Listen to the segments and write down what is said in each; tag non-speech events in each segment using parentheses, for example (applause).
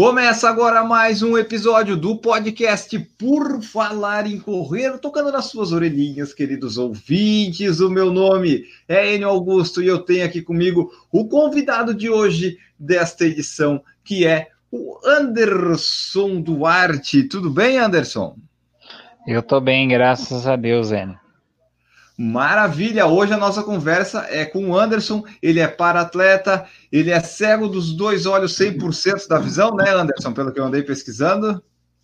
Começa agora mais um episódio do podcast Por Falar em Correr, tocando nas suas orelhinhas, queridos ouvintes. O meu nome é Enio Augusto e eu tenho aqui comigo o convidado de hoje desta edição, que é o Anderson Duarte. Tudo bem, Anderson? Eu tô bem, graças a Deus, Enio. Maravilha! Hoje a nossa conversa é com o Anderson. Ele é para-atleta, ele é cego dos dois olhos 100% da visão, né, Anderson? Pelo que eu andei pesquisando.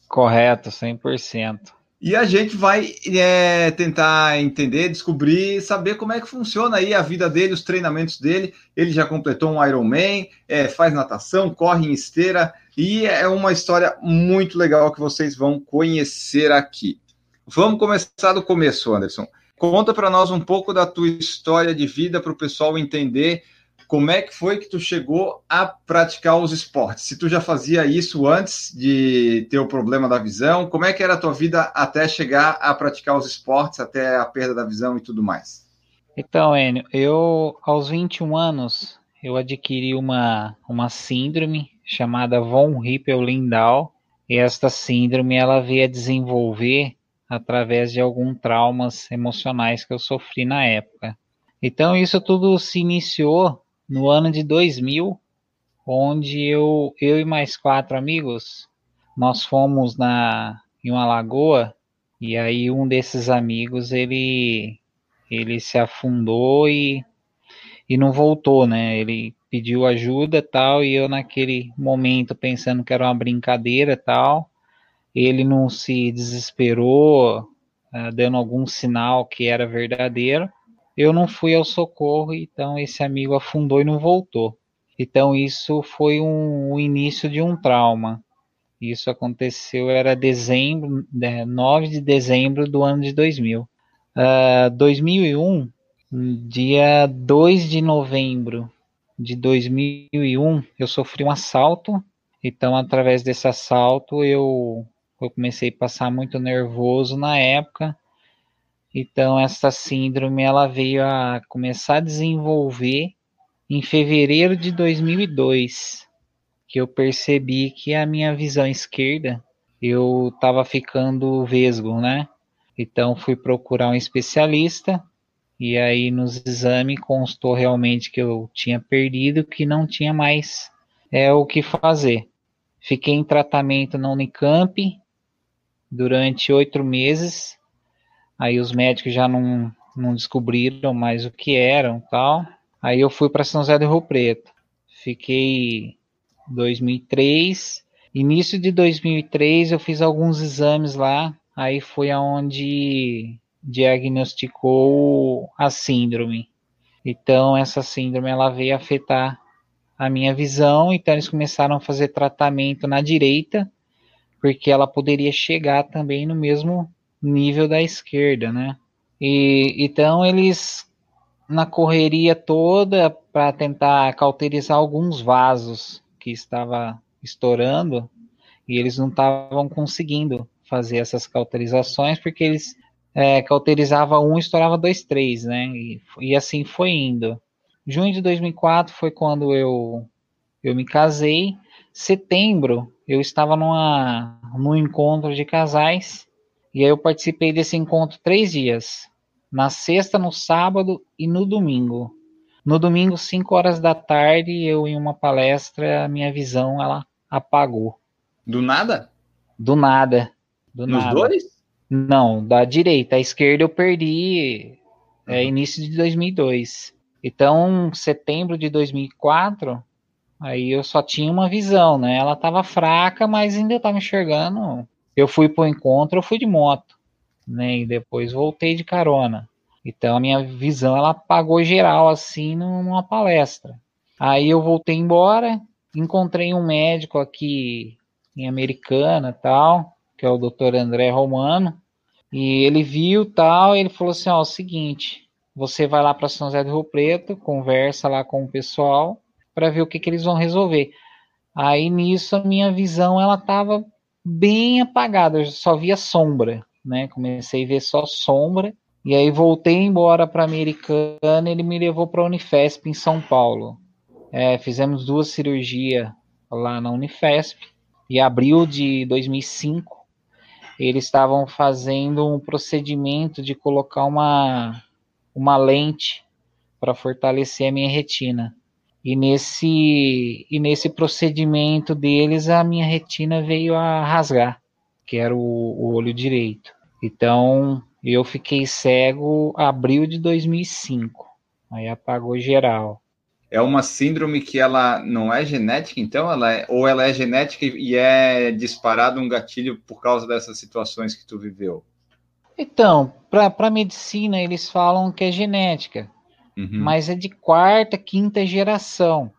Correto, 100%. E a gente vai é, tentar entender, descobrir, saber como é que funciona aí a vida dele, os treinamentos dele. Ele já completou um Ironman, é, faz natação, corre em esteira e é uma história muito legal que vocês vão conhecer aqui. Vamos começar do começo, Anderson. Conta para nós um pouco da tua história de vida para o pessoal entender como é que foi que tu chegou a praticar os esportes. Se tu já fazia isso antes de ter o problema da visão, como é que era a tua vida até chegar a praticar os esportes, até a perda da visão e tudo mais? Então, Enio, eu aos 21 anos eu adquiri uma, uma síndrome chamada von Hippel-Lindau. E esta síndrome ela veio a desenvolver através de alguns traumas emocionais que eu sofri na época. Então isso tudo se iniciou no ano de 2000, onde eu, eu e mais quatro amigos, nós fomos na em uma lagoa e aí um desses amigos ele ele se afundou e e não voltou, né? Ele pediu ajuda tal e eu naquele momento pensando que era uma brincadeira tal, ele não se desesperou, uh, dando algum sinal que era verdadeiro. Eu não fui ao socorro, então esse amigo afundou e não voltou. Então isso foi um, o início de um trauma. Isso aconteceu, era dezembro, 9 de dezembro do ano de 2000. Uh, 2001, dia 2 de novembro de 2001, eu sofri um assalto. Então, através desse assalto, eu eu comecei a passar muito nervoso na época. Então essa síndrome ela veio a começar a desenvolver em fevereiro de 2002, que eu percebi que a minha visão esquerda eu estava ficando vesgo, né? Então fui procurar um especialista e aí nos exames constou realmente que eu tinha perdido, que não tinha mais é o que fazer. Fiquei em tratamento na Unicamp, durante oito meses. Aí os médicos já não, não descobriram mais o que eram tal. Aí eu fui para São José do Rio Preto. Fiquei 2003. Início de 2003 eu fiz alguns exames lá. Aí foi aonde diagnosticou a síndrome. Então essa síndrome ela veio afetar a minha visão, então eles começaram a fazer tratamento na direita porque ela poderia chegar também no mesmo nível da esquerda, né? E então eles na correria toda para tentar cauterizar alguns vasos que estava estourando e eles não estavam conseguindo fazer essas cauterizações porque eles é, cauterizava um, estourava dois, três, né? E, e assim foi indo. Junho de 2004 foi quando eu eu me casei. Setembro eu estava numa, num encontro de casais e aí eu participei desse encontro três dias, na sexta, no sábado e no domingo. No domingo, 5 horas da tarde, eu em uma palestra, a minha visão ela apagou. Do nada? Do nada. Do Nos nada. dois? Não, da direita. A esquerda eu perdi é, uhum. é, início de 2002. Então, setembro de 2004, Aí eu só tinha uma visão, né? Ela tava fraca, mas ainda tava enxergando. Eu fui pro encontro, eu fui de moto, né? E depois voltei de carona. Então a minha visão ela apagou geral assim numa palestra. Aí eu voltei embora, encontrei um médico aqui em Americana, tal, que é o Dr. André Romano, e ele viu tal, e ele falou assim, ó, é o seguinte, você vai lá para São José do Rio Preto, conversa lá com o pessoal para ver o que, que eles vão resolver. Aí nisso a minha visão ela estava bem apagada, eu só via sombra, né? Comecei a ver só sombra. E aí voltei embora para Americana, ele me levou para a Unifesp em São Paulo. É, fizemos duas cirurgias lá na Unifesp. E abril de 2005, eles estavam fazendo um procedimento de colocar uma, uma lente para fortalecer a minha retina. E nesse, e nesse procedimento deles, a minha retina veio a rasgar, que era o, o olho direito. Então, eu fiquei cego abril de 2005. Aí apagou geral. É uma síndrome que ela não é genética, então? Ela é, ou ela é genética e é disparado um gatilho por causa dessas situações que tu viveu? Então, para a medicina, eles falam que é genética uhum. mas é de quarta, quinta geração.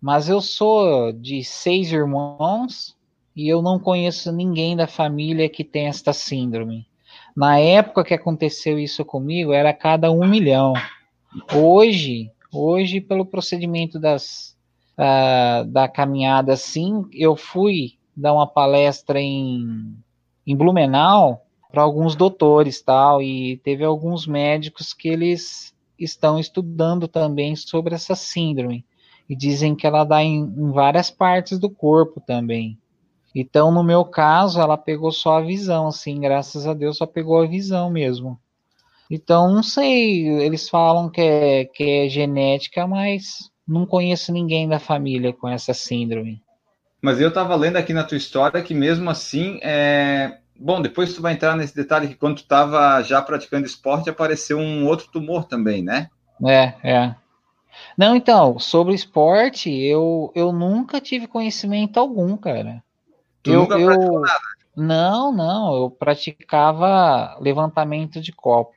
Mas eu sou de seis irmãos e eu não conheço ninguém da família que tem esta síndrome. Na época que aconteceu isso comigo, era cada um milhão. Hoje, hoje pelo procedimento das, uh, da caminhada, sim, eu fui dar uma palestra em, em Blumenau para alguns doutores tal e teve alguns médicos que eles estão estudando também sobre essa síndrome e dizem que ela dá em, em várias partes do corpo também. Então, no meu caso, ela pegou só a visão, assim, graças a Deus só pegou a visão mesmo. Então, não sei, eles falam que é, que é genética, mas não conheço ninguém da família com essa síndrome. Mas eu estava lendo aqui na tua história que mesmo assim é, Bom, depois tu vai entrar nesse detalhe que quando tu estava já praticando esporte, apareceu um outro tumor também, né? É, é. Não, então, sobre esporte, eu, eu nunca tive conhecimento algum, cara. Tu eu, nunca eu... nada? Não, não, eu praticava levantamento de copo.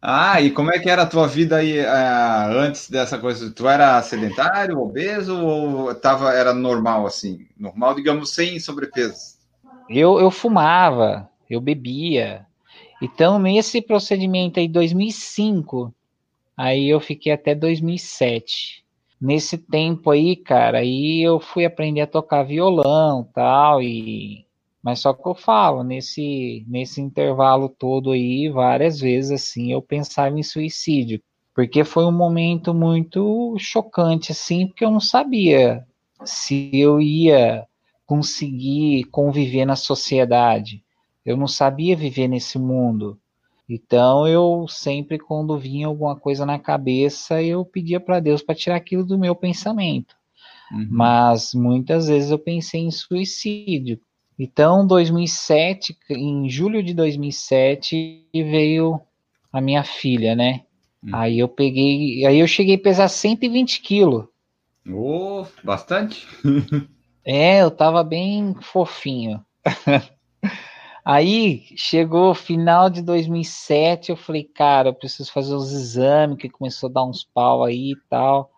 Ah, e como é que era a tua vida aí uh, antes dessa coisa? Tu era sedentário, obeso ou tava, era normal assim? Normal, digamos, sem sobrepeso? Eu, eu fumava, eu bebia. Então, nesse procedimento aí, 2005, aí eu fiquei até 2007. Nesse tempo aí, cara, aí eu fui aprender a tocar violão tal, e mas só que eu falo, nesse, nesse intervalo todo aí, várias vezes assim, eu pensava em suicídio. Porque foi um momento muito chocante, assim, porque eu não sabia se eu ia conseguir conviver na sociedade. Eu não sabia viver nesse mundo. Então eu sempre quando vinha alguma coisa na cabeça, eu pedia para Deus para tirar aquilo do meu pensamento. Uhum. Mas muitas vezes eu pensei em suicídio. Então, 2007, em julho de 2007, veio a minha filha, né? Uhum. Aí eu peguei, aí eu cheguei a pesar 120 quilos. Oh, bastante. (laughs) É, eu tava bem fofinho. (laughs) Aí chegou final de 2007, eu falei, cara, eu preciso fazer os exames, que começou a dar uns pau aí e tal.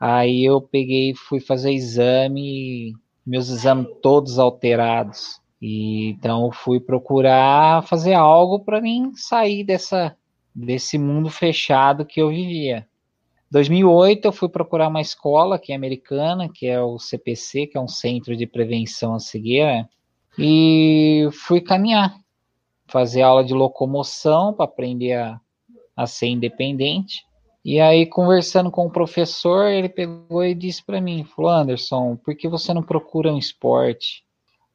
Aí eu peguei, fui fazer exame, meus exames todos alterados. E então fui procurar fazer algo para mim sair dessa desse mundo fechado que eu vivia. 2008 eu fui procurar uma escola que é americana, que é o CPC, que é um Centro de Prevenção à Cegueira, e fui caminhar, fazer aula de locomoção para aprender a, a ser independente. E aí, conversando com o professor, ele pegou e disse para mim, falou, Anderson, por que você não procura um esporte?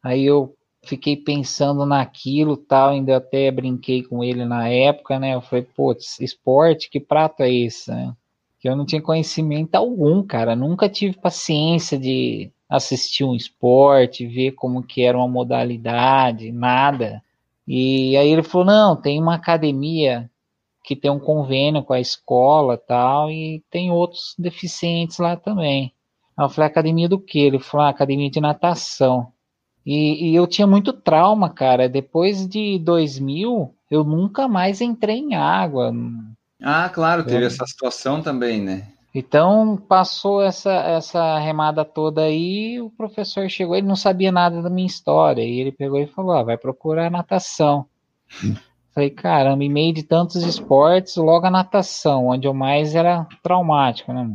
Aí eu fiquei pensando naquilo, tal, ainda até brinquei com ele na época, né? Eu falei, putz, esporte, que prato é esse, né? Que eu não tinha conhecimento algum, cara. Nunca tive paciência de assistir um esporte, ver como que era uma modalidade, nada. E aí ele falou: "Não, tem uma academia que tem um convênio com a escola, tal, e tem outros deficientes lá também". Eu falei: "Academia do quê?". Ele falou: ah, "Academia de natação". E, e eu tinha muito trauma, cara. Depois de 2000, eu nunca mais entrei em água ah, claro, teve é. essa situação também, né? Então passou essa, essa remada toda aí, o professor chegou, ele não sabia nada da minha história, e ele pegou e falou: ah, vai procurar natação. (laughs) Falei, caramba, em meio de tantos esportes, logo a natação, onde eu mais era traumático, né?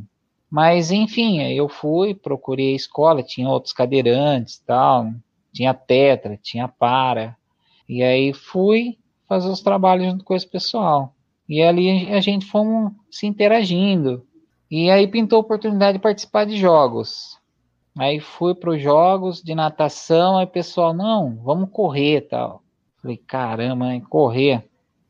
Mas, enfim, eu fui, procurei a escola, tinha outros cadeirantes tal, tinha tetra, tinha para. E aí fui fazer os trabalhos junto com esse pessoal. E ali a gente fomos se interagindo. E aí pintou a oportunidade de participar de jogos. Aí fui para os jogos de natação, aí o pessoal, não, vamos correr tal. Falei, caramba, hein, correr.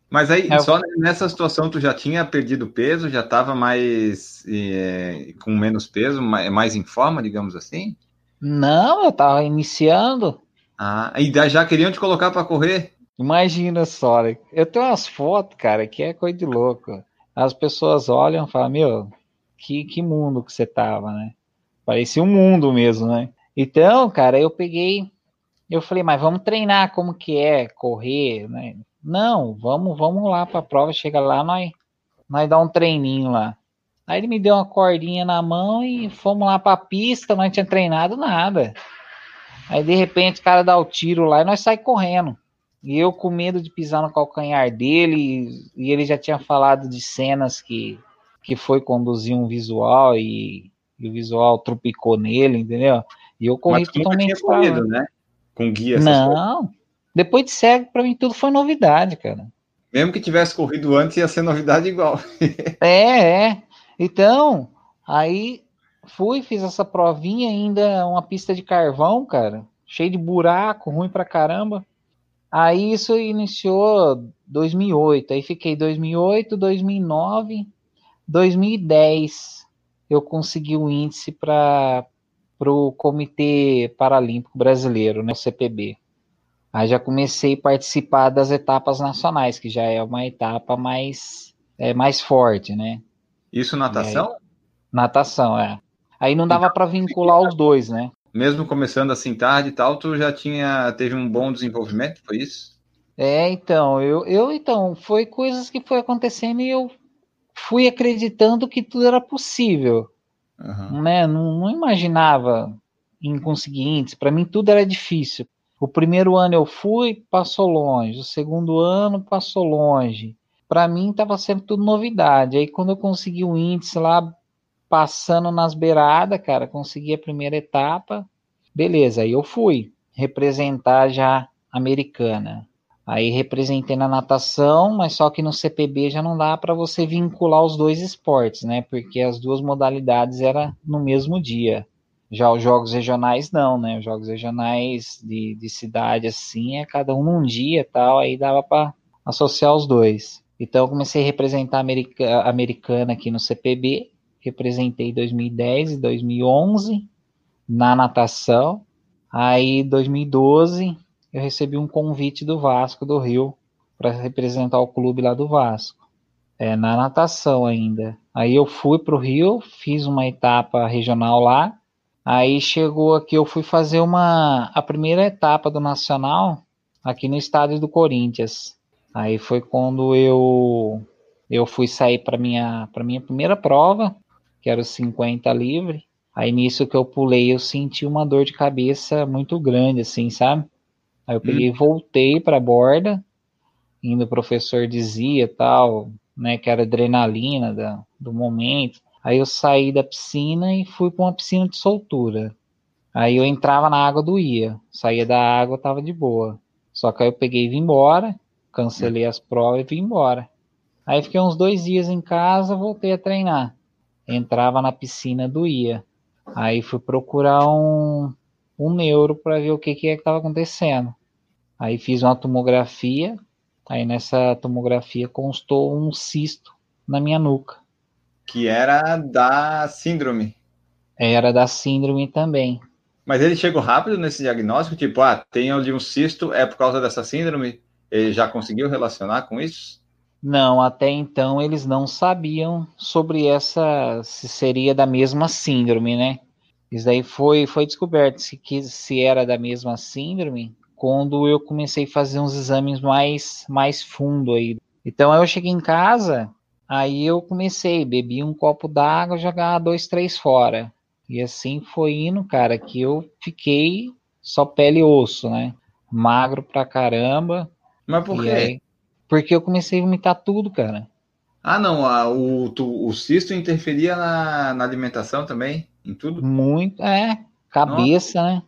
Mas aí, é, só nessa situação, tu já tinha perdido peso, já estava mais é, com menos peso, mais em forma, digamos assim? Não, eu estava iniciando. Ah, e já queriam te colocar para correr? Imagina só, né? eu tenho umas fotos, cara, que é coisa de louco. As pessoas olham e falam, meu, que, que mundo que você tava, né? Parecia um mundo mesmo, né? Então, cara, eu peguei, eu falei, mas vamos treinar como que é correr, né? Não, vamos, vamos lá para a prova, chega lá, nós, nós dá um treininho lá. Aí ele me deu uma cordinha na mão e fomos lá para a pista, não tinha treinado nada. Aí de repente o cara dá o tiro lá e nós sai correndo. E eu com medo de pisar no calcanhar dele, e ele já tinha falado de cenas que, que foi conduzir um visual e, e o visual tropicou nele, entendeu? E eu corri Mas totalmente. Tinha corrido, né? Com guia. Não. Coisas. Depois de cego, para mim tudo foi novidade, cara. Mesmo que tivesse corrido antes, ia ser novidade igual. (laughs) é, é. Então, aí fui, fiz essa provinha ainda, uma pista de carvão, cara, cheio de buraco, ruim pra caramba. Aí isso iniciou 2008, aí fiquei 2008, 2009, 2010 eu consegui o um índice para o Comitê Paralímpico Brasileiro, né, o CPB. Aí já comecei a participar das etapas nacionais, que já é uma etapa mais, é, mais forte, né? Isso natação? Aí, natação, é. Aí não dava para vincular os dois, né? Mesmo começando assim tarde e tal, tu já tinha teve um bom desenvolvimento, foi isso? É, então, eu, eu então, foi coisas que foi acontecendo e eu fui acreditando que tudo era possível. Uhum. Né? Não, não imaginava em conseguir índice. Para mim tudo era difícil. O primeiro ano eu fui, passou longe. O segundo ano passou longe. Para mim estava sempre tudo novidade. Aí quando eu consegui o índice lá, passando nas beiradas, cara, consegui a primeira etapa. Beleza, aí eu fui representar já a americana. Aí representei na natação, mas só que no CPB já não dá para você vincular os dois esportes, né? Porque as duas modalidades era no mesmo dia. Já os jogos regionais não, né? Os jogos regionais de, de cidade assim é cada um num dia tal, aí dava para associar os dois. Então eu comecei a representar a America, americana aqui no CPB, representei 2010 e 2011 na natação. Aí 2012 eu recebi um convite do Vasco do Rio para representar o clube lá do Vasco. É, na natação ainda. Aí eu fui para o Rio, fiz uma etapa regional lá, Aí chegou aqui, eu fui fazer uma a primeira etapa do Nacional aqui no estádio do Corinthians. Aí foi quando eu eu fui sair para minha para minha primeira prova, que era os 50 livre. Aí nisso que eu pulei, eu senti uma dor de cabeça muito grande assim, sabe? Aí eu peguei hum. e voltei para a borda, indo o professor dizia tal, né, que era adrenalina da, do momento. Aí eu saí da piscina e fui para uma piscina de soltura. Aí eu entrava na água, doía. Saía da água, tava de boa. Só que aí eu peguei e vim embora, cancelei as provas e vim embora. Aí fiquei uns dois dias em casa, voltei a treinar. Entrava na piscina, doía. Aí fui procurar um, um neuro para ver o que, que é que estava acontecendo. Aí fiz uma tomografia. Aí nessa tomografia constou um cisto na minha nuca que era da síndrome. Era da síndrome também. Mas ele chegou rápido nesse diagnóstico, tipo, ah, tem ali um cisto, é por causa dessa síndrome? Ele já conseguiu relacionar com isso? Não, até então eles não sabiam sobre essa, se seria da mesma síndrome, né? Isso daí foi, foi descoberto se, que, se era da mesma síndrome quando eu comecei a fazer uns exames mais, mais fundo aí. Então eu cheguei em casa, Aí eu comecei, bebi um copo d'água, jogava dois, três fora. E assim foi indo, cara, que eu fiquei só pele e osso, né? Magro pra caramba. Mas por quê? Aí, Porque eu comecei a vomitar tudo, cara. Ah, não, a, o, tu, o cisto interferia na, na alimentação também, em tudo? Muito, é, cabeça, Nossa. né?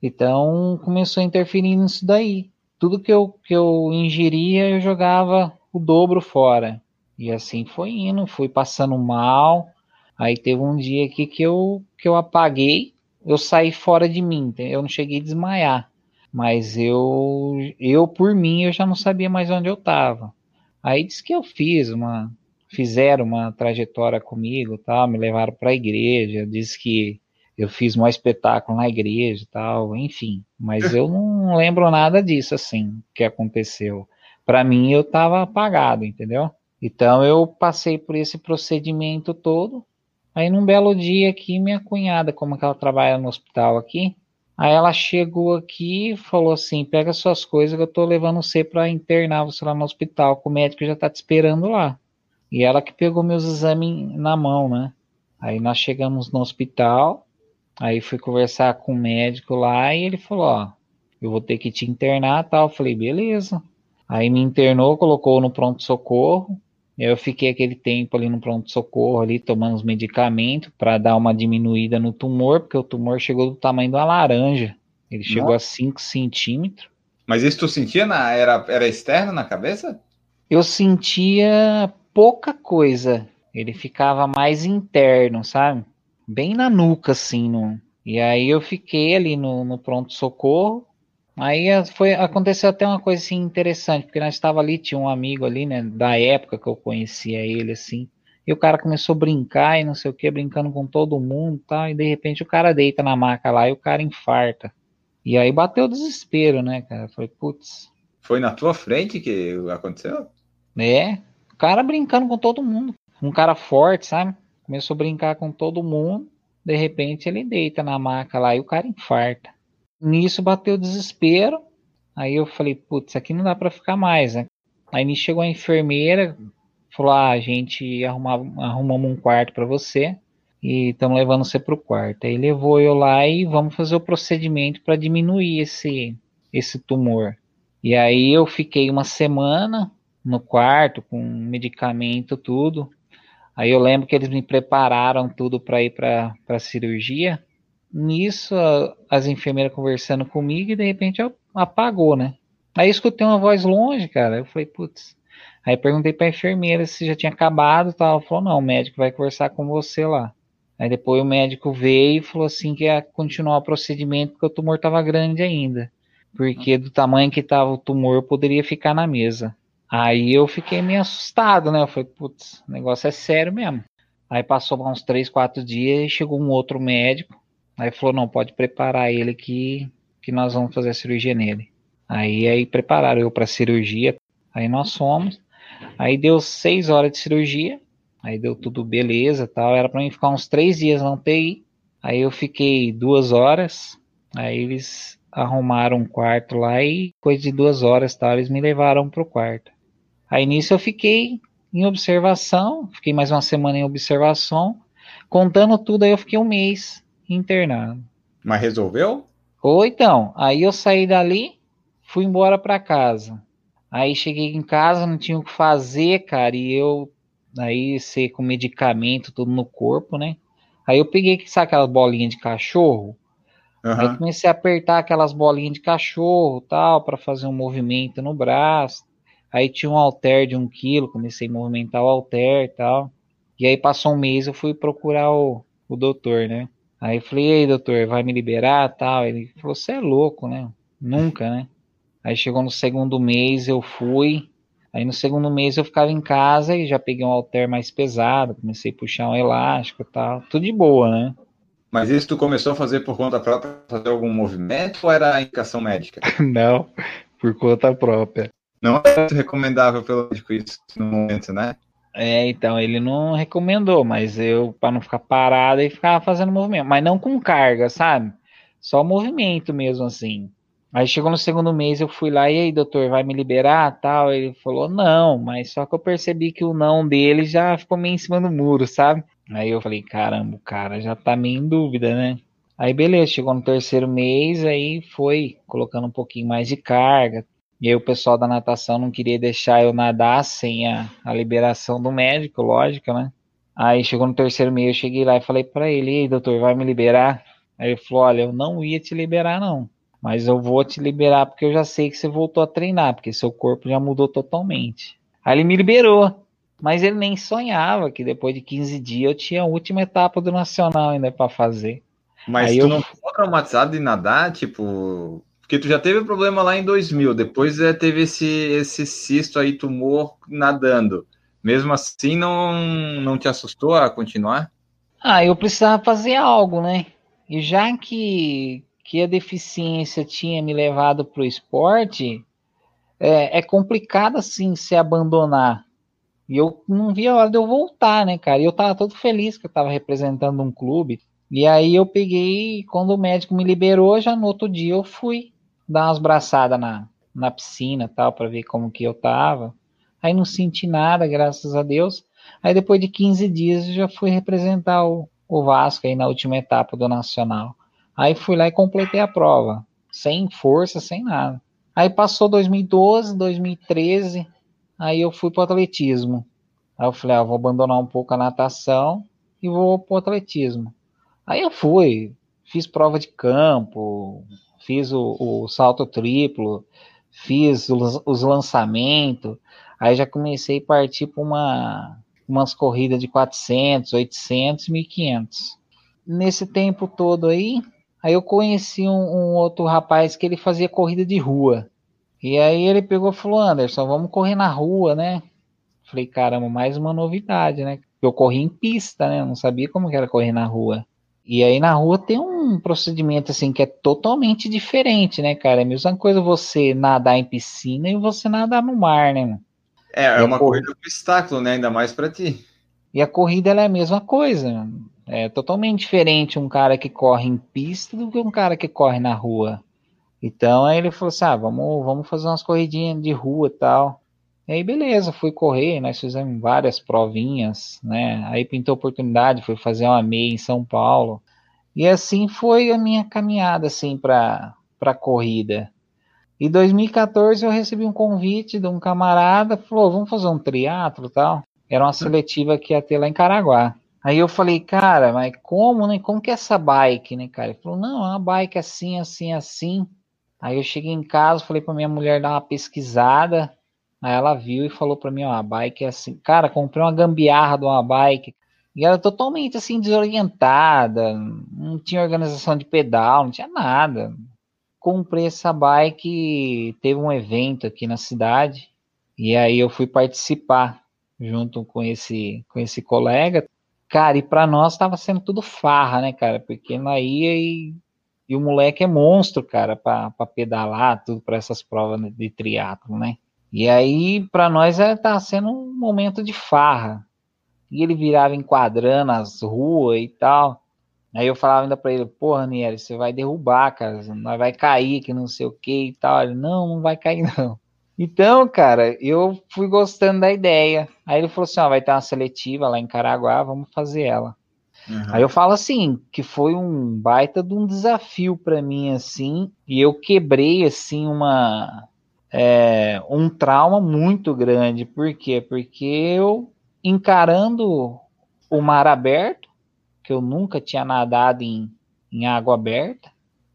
Então começou a interferir nisso daí. Tudo que eu, que eu ingeria, eu jogava o dobro fora. E assim foi indo, fui passando mal. Aí teve um dia aqui que eu, que eu apaguei, eu saí fora de mim, eu não cheguei a desmaiar. Mas eu, eu por mim, eu já não sabia mais onde eu estava. Aí disse que eu fiz uma, fizeram uma trajetória comigo, tal, me levaram para a igreja, disse que eu fiz um espetáculo na igreja, tal, enfim. Mas eu não lembro nada disso assim que aconteceu. Para mim eu estava apagado, entendeu? Então eu passei por esse procedimento todo. Aí num belo dia aqui, minha cunhada, como que ela trabalha no hospital aqui, aí ela chegou aqui e falou assim: pega suas coisas que eu tô levando você para internar você lá no hospital, que o médico já tá te esperando lá. E ela que pegou meus exames na mão, né? Aí nós chegamos no hospital, aí fui conversar com o médico lá e ele falou, ó, eu vou ter que te internar tal. Eu falei, beleza. Aí me internou, colocou no pronto-socorro. Eu fiquei aquele tempo ali no pronto-socorro, ali tomando os medicamentos para dar uma diminuída no tumor, porque o tumor chegou do tamanho de uma laranja. Ele chegou Nossa. a 5 centímetros. Mas isso tu sentia na. Era, era externo na cabeça? Eu sentia pouca coisa. Ele ficava mais interno, sabe? Bem na nuca, assim. No... E aí eu fiquei ali no, no pronto-socorro. Aí foi, aconteceu até uma coisa assim interessante, porque nós estava ali, tinha um amigo ali, né, da época que eu conhecia ele, assim. E o cara começou a brincar e não sei o que, brincando com todo mundo e tal. E de repente o cara deita na maca lá e o cara infarta. E aí bateu o desespero, né, cara? Falei, putz. Foi na tua frente que aconteceu? É, o cara brincando com todo mundo. Um cara forte, sabe? Começou a brincar com todo mundo. De repente ele deita na maca lá e o cara infarta. Nisso bateu o desespero. Aí eu falei, putz, aqui não dá para ficar mais, né? Aí me chegou a enfermeira, falou: ah, a gente arruma, arrumamos um quarto para você e estamos levando você pro quarto. Aí levou eu lá e vamos fazer o procedimento para diminuir esse, esse tumor. E aí eu fiquei uma semana no quarto com medicamento, tudo. Aí eu lembro que eles me prepararam tudo para ir para a cirurgia. Nisso, as enfermeiras conversando comigo e de repente apagou, né? Aí eu escutei uma voz longe, cara. Eu falei, putz. Aí perguntei para a enfermeira se já tinha acabado e tal. Ela falou, não, o médico vai conversar com você lá. Aí depois o médico veio e falou assim que ia continuar o procedimento porque o tumor estava grande ainda. Porque do tamanho que estava o tumor, eu poderia ficar na mesa. Aí eu fiquei meio assustado, né? Eu falei, putz, o negócio é sério mesmo. Aí passou uns três, quatro dias e chegou um outro médico. Aí falou, não, pode preparar ele que, que nós vamos fazer a cirurgia nele. Aí, aí prepararam eu para cirurgia. Aí nós fomos. Aí deu seis horas de cirurgia. Aí deu tudo beleza tal. Era para mim ficar uns três dias na UTI. Aí eu fiquei duas horas. Aí eles arrumaram um quarto lá e coisa de duas horas tal, eles me levaram pro quarto. Aí nisso eu fiquei em observação, fiquei mais uma semana em observação, contando tudo, aí eu fiquei um mês internado. Mas resolveu? Ou então, aí eu saí dali, fui embora para casa. Aí cheguei em casa, não tinha o que fazer, cara, e eu aí sei com medicamento tudo no corpo, né? Aí eu peguei, sabe aquelas bolinhas de cachorro? Uhum. Aí comecei a apertar aquelas bolinhas de cachorro, tal, para fazer um movimento no braço. Aí tinha um halter de um quilo, comecei a movimentar o halter e tal. E aí passou um mês, eu fui procurar o, o doutor, né? Aí eu falei, ei, doutor, vai me liberar tal? Ele falou, você é louco, né? Nunca, né? Aí chegou no segundo mês, eu fui. Aí no segundo mês eu ficava em casa e já peguei um halter mais pesado, comecei a puxar um elástico e tal. Tudo de boa, né? Mas isso tu começou a fazer por conta própria, fazer algum movimento ou era indicação médica? (laughs) Não, por conta própria. Não é recomendável pelo médico isso no momento, né? É, então ele não recomendou, mas eu, para não ficar parado, e ficava fazendo movimento, mas não com carga, sabe? Só movimento mesmo assim. Aí chegou no segundo mês, eu fui lá, e aí, doutor, vai me liberar? Tal. Ele falou, não, mas só que eu percebi que o não dele já ficou meio em cima do muro, sabe? Aí eu falei, caramba, o cara já tá meio em dúvida, né? Aí beleza, chegou no terceiro mês, aí foi colocando um pouquinho mais de carga, E aí o pessoal da natação não queria deixar eu nadar sem a, a liberação do médico, lógico, né? Aí chegou no terceiro mês, eu cheguei lá e falei para ele, ei, doutor, vai me liberar? Aí ele falou, olha, eu não ia te liberar não, mas eu vou te liberar porque eu já sei que você voltou a treinar, porque seu corpo já mudou totalmente. Aí ele me liberou, mas ele nem sonhava que depois de 15 dias eu tinha a última etapa do Nacional ainda para fazer. Mas Aí tu eu... não ficou traumatizado de nadar, tipo... Porque tu já teve problema lá em 2000, depois é, teve esse, esse cisto aí, tumor nadando. Mesmo assim, não, não te assustou a continuar? Ah, eu precisava fazer algo, né? E já que, que a deficiência tinha me levado para o esporte, é, é complicado assim se abandonar. E eu não via a hora de eu voltar, né, cara? E eu tava todo feliz que eu tava representando um clube. E aí eu peguei, quando o médico me liberou, já no outro dia eu fui dar umas braçadas na, na piscina tal, para ver como que eu tava. Aí não senti nada, graças a Deus. Aí depois de 15 dias eu já fui representar o, o Vasco aí na última etapa do Nacional. Aí fui lá e completei a prova, sem força, sem nada. Aí passou 2012, 2013, aí eu fui para o atletismo. Aí eu falei, ah, vou abandonar um pouco a natação e vou para o atletismo. Aí eu fui, fiz prova de campo, fiz o, o salto triplo, fiz os, os lançamentos, Aí já comecei a partir para uma, umas corridas de 400, 800, 1500. Nesse tempo todo aí, aí eu conheci um, um, outro rapaz que ele fazia corrida de rua. E aí ele pegou e falou: Anderson, vamos correr na rua, né? Falei: caramba, mais uma novidade, né? Eu corri em pista, né? Eu não sabia como era correr na rua. E aí na rua tem um procedimento assim que é totalmente diferente, né, cara? É a mesma coisa você nadar em piscina e você nadar no mar, né? É, é uma corrida com obstáculo, né? Ainda mais para ti. E a corrida é a mesma coisa. É totalmente diferente um cara que corre em pista do que um cara que corre na rua. Então aí ele falou assim: ah, vamos, vamos fazer umas corridinhas de rua e tal. E aí beleza, fui correr, nós fizemos várias provinhas, né? Aí pintou oportunidade, fui fazer uma meia em São Paulo. E assim foi a minha caminhada assim para para corrida. Em 2014 eu recebi um convite de um camarada, falou, vamos fazer um triatlo tal. Era uma seletiva que ia ter lá em Caraguá. Aí eu falei, cara, mas como, né? Como que é essa bike, né, cara? Ele falou, não, é uma bike assim, assim, assim. Aí eu cheguei em casa, falei pra minha mulher dar uma pesquisada. Aí ela viu e falou pra mim, ó, a bike é assim. Cara, comprei uma gambiarra de uma bike. E era totalmente assim, desorientada. Não tinha organização de pedal, não tinha nada comprei essa bike, teve um evento aqui na cidade, e aí eu fui participar junto com esse, com esse colega. Cara, e para nós estava sendo tudo farra, né, cara? Porque nós ia e, e o moleque é monstro, cara, para pedalar, tudo para essas provas de triatlo, né? E aí, para nós, é, tá sendo um momento de farra. E ele virava enquadrando as ruas e tal. Aí eu falava ainda pra ele, porra, Nieri, você vai derrubar, cara, nós vai cair, que não sei o que e tal. Ele, não, não vai cair, (laughs) não. Então, cara, eu fui gostando da ideia. Aí ele falou assim: ó, vai ter uma seletiva lá em Caraguá, vamos fazer ela. Uhum. Aí eu falo assim, que foi um baita de um desafio para mim, assim, e eu quebrei, assim, uma. É, um trauma muito grande. Por quê? Porque eu, encarando o mar aberto, que eu nunca tinha nadado em, em água aberta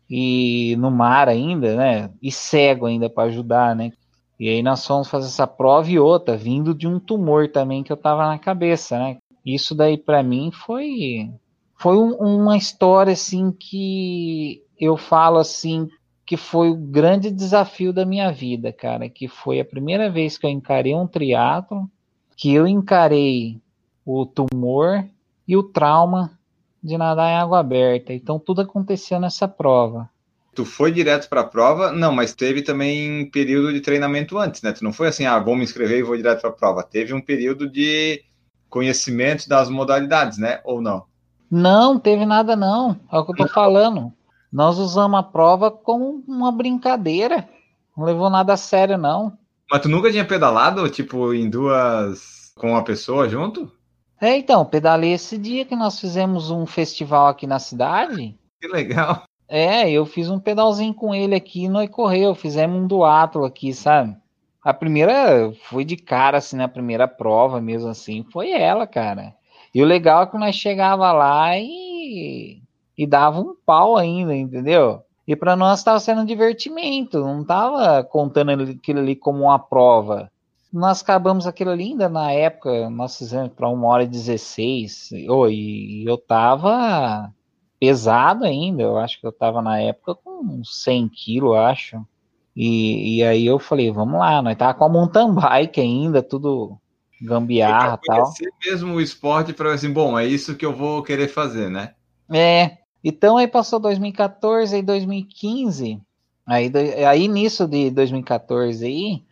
e no mar ainda, né? E cego ainda para ajudar, né? E aí nós fomos fazer essa prova e outra, vindo de um tumor também que eu tava na cabeça, né? Isso daí para mim foi foi um, uma história assim que eu falo assim que foi o grande desafio da minha vida, cara, que foi a primeira vez que eu encarei um triatlo, que eu encarei o tumor e o trauma de nadar em água aberta. Então tudo aconteceu nessa prova. Tu foi direto para a prova? Não, mas teve também período de treinamento antes, né? Tu não foi assim, ah, vou me inscrever e vou direto para a prova. Teve um período de conhecimento das modalidades, né? Ou não? Não, teve nada não. É o que eu tô falando. Nós usamos a prova como uma brincadeira. Não levou nada a sério, não. Mas tu nunca tinha pedalado, tipo, em duas com uma pessoa junto? É, então, pedalei esse dia que nós fizemos um festival aqui na cidade. Que legal. É, eu fiz um pedalzinho com ele aqui e nós correu, fizemos um duato aqui, sabe? A primeira foi de cara, assim, na primeira prova mesmo assim, foi ela, cara. E o legal é que nós chegava lá e, e dava um pau ainda, entendeu? E para nós estava sendo um divertimento, não estava contando aquilo ali como uma prova. Nós acabamos aquilo ali ainda na época, nós fizemos para uma hora e 16, oh, e eu tava pesado ainda, eu acho que eu tava na época com uns 100 quilos, acho. E, e aí eu falei, vamos lá, nós tava com a mountain bike ainda, tudo gambiarra e tal. mesmo o esporte para assim, bom, é isso que eu vou querer fazer, né? É. Então aí passou 2014 e 2015. Aí, aí nisso de 2014 aí,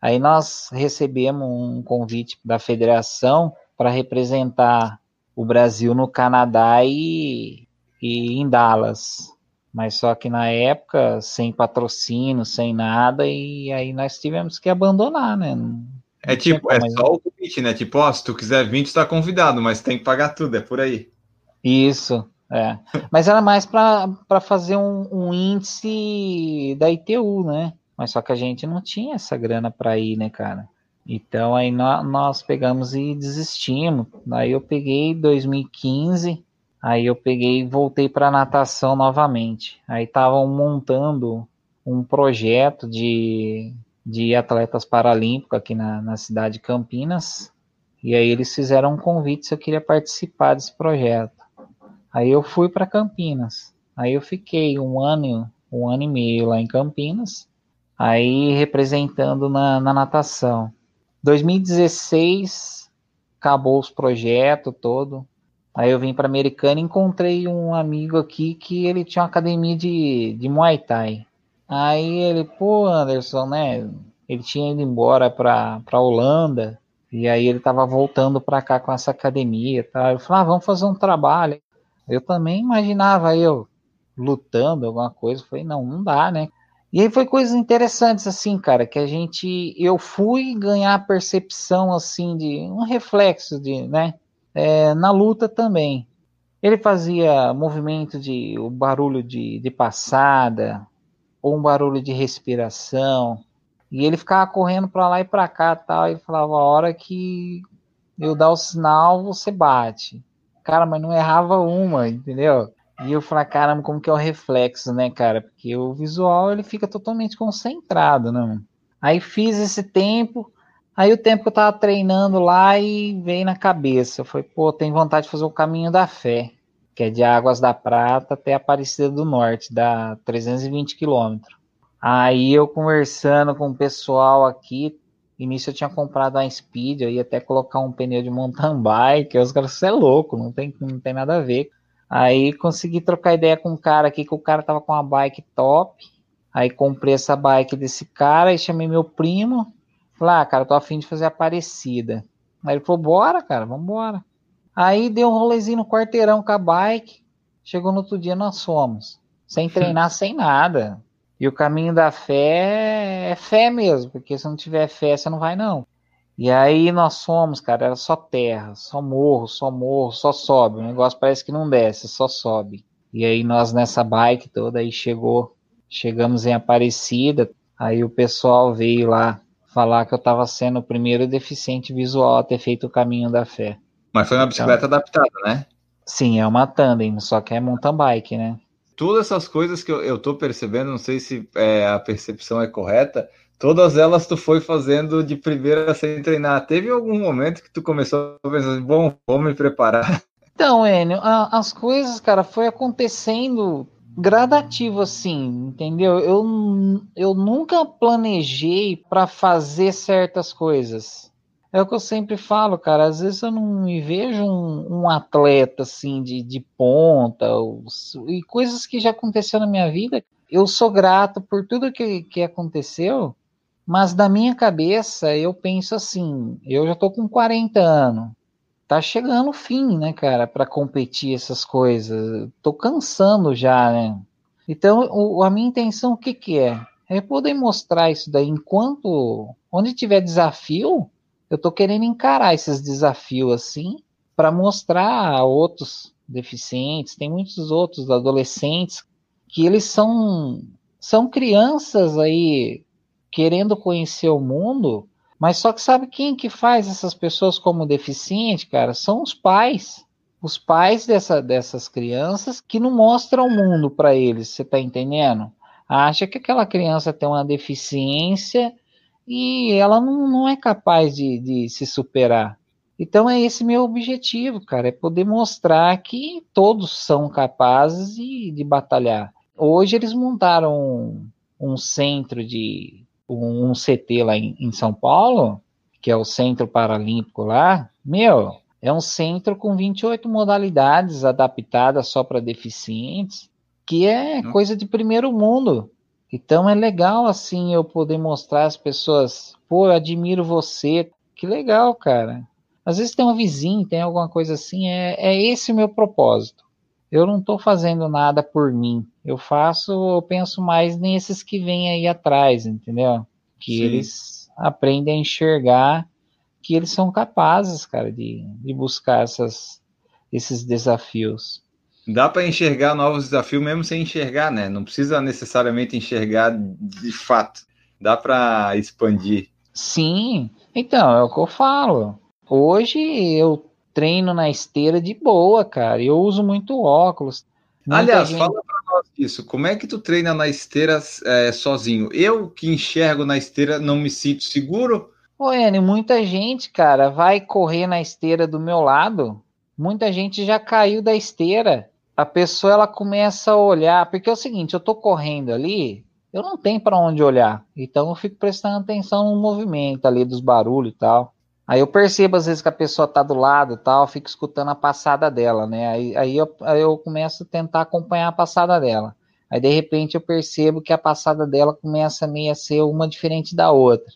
aí nós recebemos um convite da federação para representar o Brasil no Canadá e, e em Dallas mas só que na época, sem patrocínio, sem nada, e aí nós tivemos que abandonar, né? Não é tipo, é só o convite, né? Tipo, ó, se tu quiser vir, tu tá convidado, mas tem que pagar tudo, é por aí. Isso, é. mas era mais para fazer um, um, índice da ITU, né? Mas só que a gente não tinha essa grana para ir, né, cara? Então aí nós, pegamos e desistimos. Aí eu peguei 2015 Aí eu peguei e voltei para natação novamente. Aí estavam montando um projeto de, de atletas paralímpicos aqui na, na cidade de Campinas. E aí eles fizeram um convite se eu queria participar desse projeto. Aí eu fui para Campinas. Aí eu fiquei um ano, um ano e meio lá em Campinas. Aí representando na, na natação. 2016 acabou os projetos todo. Aí eu vim para Americana e encontrei um amigo aqui que ele tinha uma academia de, de Muay Thai. Aí ele, pô, Anderson, né? Ele tinha ido embora para Holanda e aí ele tava voltando para cá com essa academia, tá? Eu falei, ah, vamos fazer um trabalho. Eu também imaginava eu lutando alguma coisa, falei, não, não dá, né? E aí foi coisas interessantes assim, cara, que a gente eu fui ganhar percepção assim de um reflexo de, né? é, na luta também. Ele fazia movimento de o barulho de, de passada ou um barulho de respiração e ele ficava correndo para lá e para cá tal e falava a hora que eu dar o sinal você bate cara mas não errava uma entendeu e eu falei caramba como que é o reflexo né cara porque o visual ele fica totalmente concentrado né aí fiz esse tempo Aí o tempo que eu tava treinando lá e veio na cabeça. Falei, pô, tem vontade de fazer o caminho da fé, que é de Águas da Prata até Aparecida do Norte, dá 320 quilômetros. Aí eu conversando com o pessoal aqui, início eu tinha comprado uma Speed, eu ia até colocar um pneu de mountain (laughs) bike, os caras, você é louco, não tem, não tem nada a ver. Aí consegui trocar ideia com um cara aqui, que o cara tava com uma bike top, aí comprei essa bike desse cara e chamei meu primo, Falei, ah, cara, tô afim de fazer a parecida. Aí ele falou, bora, cara, vambora. Aí deu um rolezinho no quarteirão com a bike. Chegou no outro dia, nós fomos. Sem (laughs) treinar, sem nada. E o caminho da fé é fé mesmo, porque se não tiver fé, você não vai, não. E aí nós fomos, cara, era só terra, só morro, só morro, só sobe. O negócio parece que não desce, só sobe. E aí nós nessa bike toda aí chegou, chegamos em Aparecida, aí o pessoal veio lá falar que eu estava sendo o primeiro deficiente visual a ter feito o caminho da fé. Mas foi uma bicicleta então, adaptada, né? Sim, é uma tandem, só que é mountain bike, né? Todas essas coisas que eu, eu tô percebendo, não sei se é, a percepção é correta, todas elas tu foi fazendo de primeira sem treinar. Teve algum momento que tu começou a pensar assim, bom, vou me preparar? (laughs) Então, Enio, as coisas, cara, foi acontecendo gradativo assim, entendeu? Eu, eu nunca planejei para fazer certas coisas. É o que eu sempre falo, cara. Às vezes eu não me vejo um, um atleta assim de, de ponta ou, e coisas que já aconteceram na minha vida. Eu sou grato por tudo que, que aconteceu, mas na minha cabeça eu penso assim: eu já tô com 40 anos tá chegando o fim, né, cara, para competir essas coisas. Tô cansando já, né? Então, o, a minha intenção, o que que é? É poder mostrar isso daí enquanto, onde tiver desafio, eu tô querendo encarar esses desafios assim, para mostrar a outros deficientes, tem muitos outros adolescentes que eles são são crianças aí querendo conhecer o mundo, mas só que sabe quem que faz essas pessoas como deficiente, cara? São os pais. Os pais dessa, dessas crianças que não mostram o mundo para eles, você tá entendendo? Acha que aquela criança tem uma deficiência e ela não, não é capaz de, de se superar. Então é esse meu objetivo, cara, é poder mostrar que todos são capazes de, de batalhar. Hoje eles montaram um, um centro de um, um CT lá em, em, São Paulo, que é o Centro Paralímpico lá. Meu, é um centro com 28 modalidades adaptadas só para deficientes, que é coisa de primeiro mundo. Então é legal assim eu poder mostrar às pessoas, pô, eu admiro você. Que legal, cara. Às vezes tem um vizinho, tem alguma coisa assim, é, é esse o meu propósito. Eu não estou fazendo nada por mim. Eu faço, eu penso mais nesses que vêm aí atrás, entendeu? Que Sim. eles aprendem a enxergar que eles são capazes, cara, de, de buscar essas, esses desafios. Dá para enxergar novos desafios mesmo sem enxergar, né? Não precisa necessariamente enxergar de fato. Dá para expandir. Sim, então é o que eu falo. Hoje eu treino na esteira de boa, cara. Eu uso muito óculos. Muita Aliás, gente... fala para nós isso. Como é que tu treina na esteira é, sozinho? Eu que enxergo na esteira não me sinto seguro? Pô, Enio, muita gente, cara, vai correr na esteira do meu lado. Muita gente já caiu da esteira a pessoa ela começa a olhar, porque é o seguinte, eu tô correndo ali, eu não tenho para onde olhar, então eu fico prestando atenção no movimento ali dos barulhos e tal. Aí eu percebo às vezes que a pessoa tá do lado e tal, fico escutando a passada dela, né? Aí, aí, eu, aí eu começo a tentar acompanhar a passada dela. Aí de repente eu percebo que a passada dela começa meio a ser uma diferente da outra.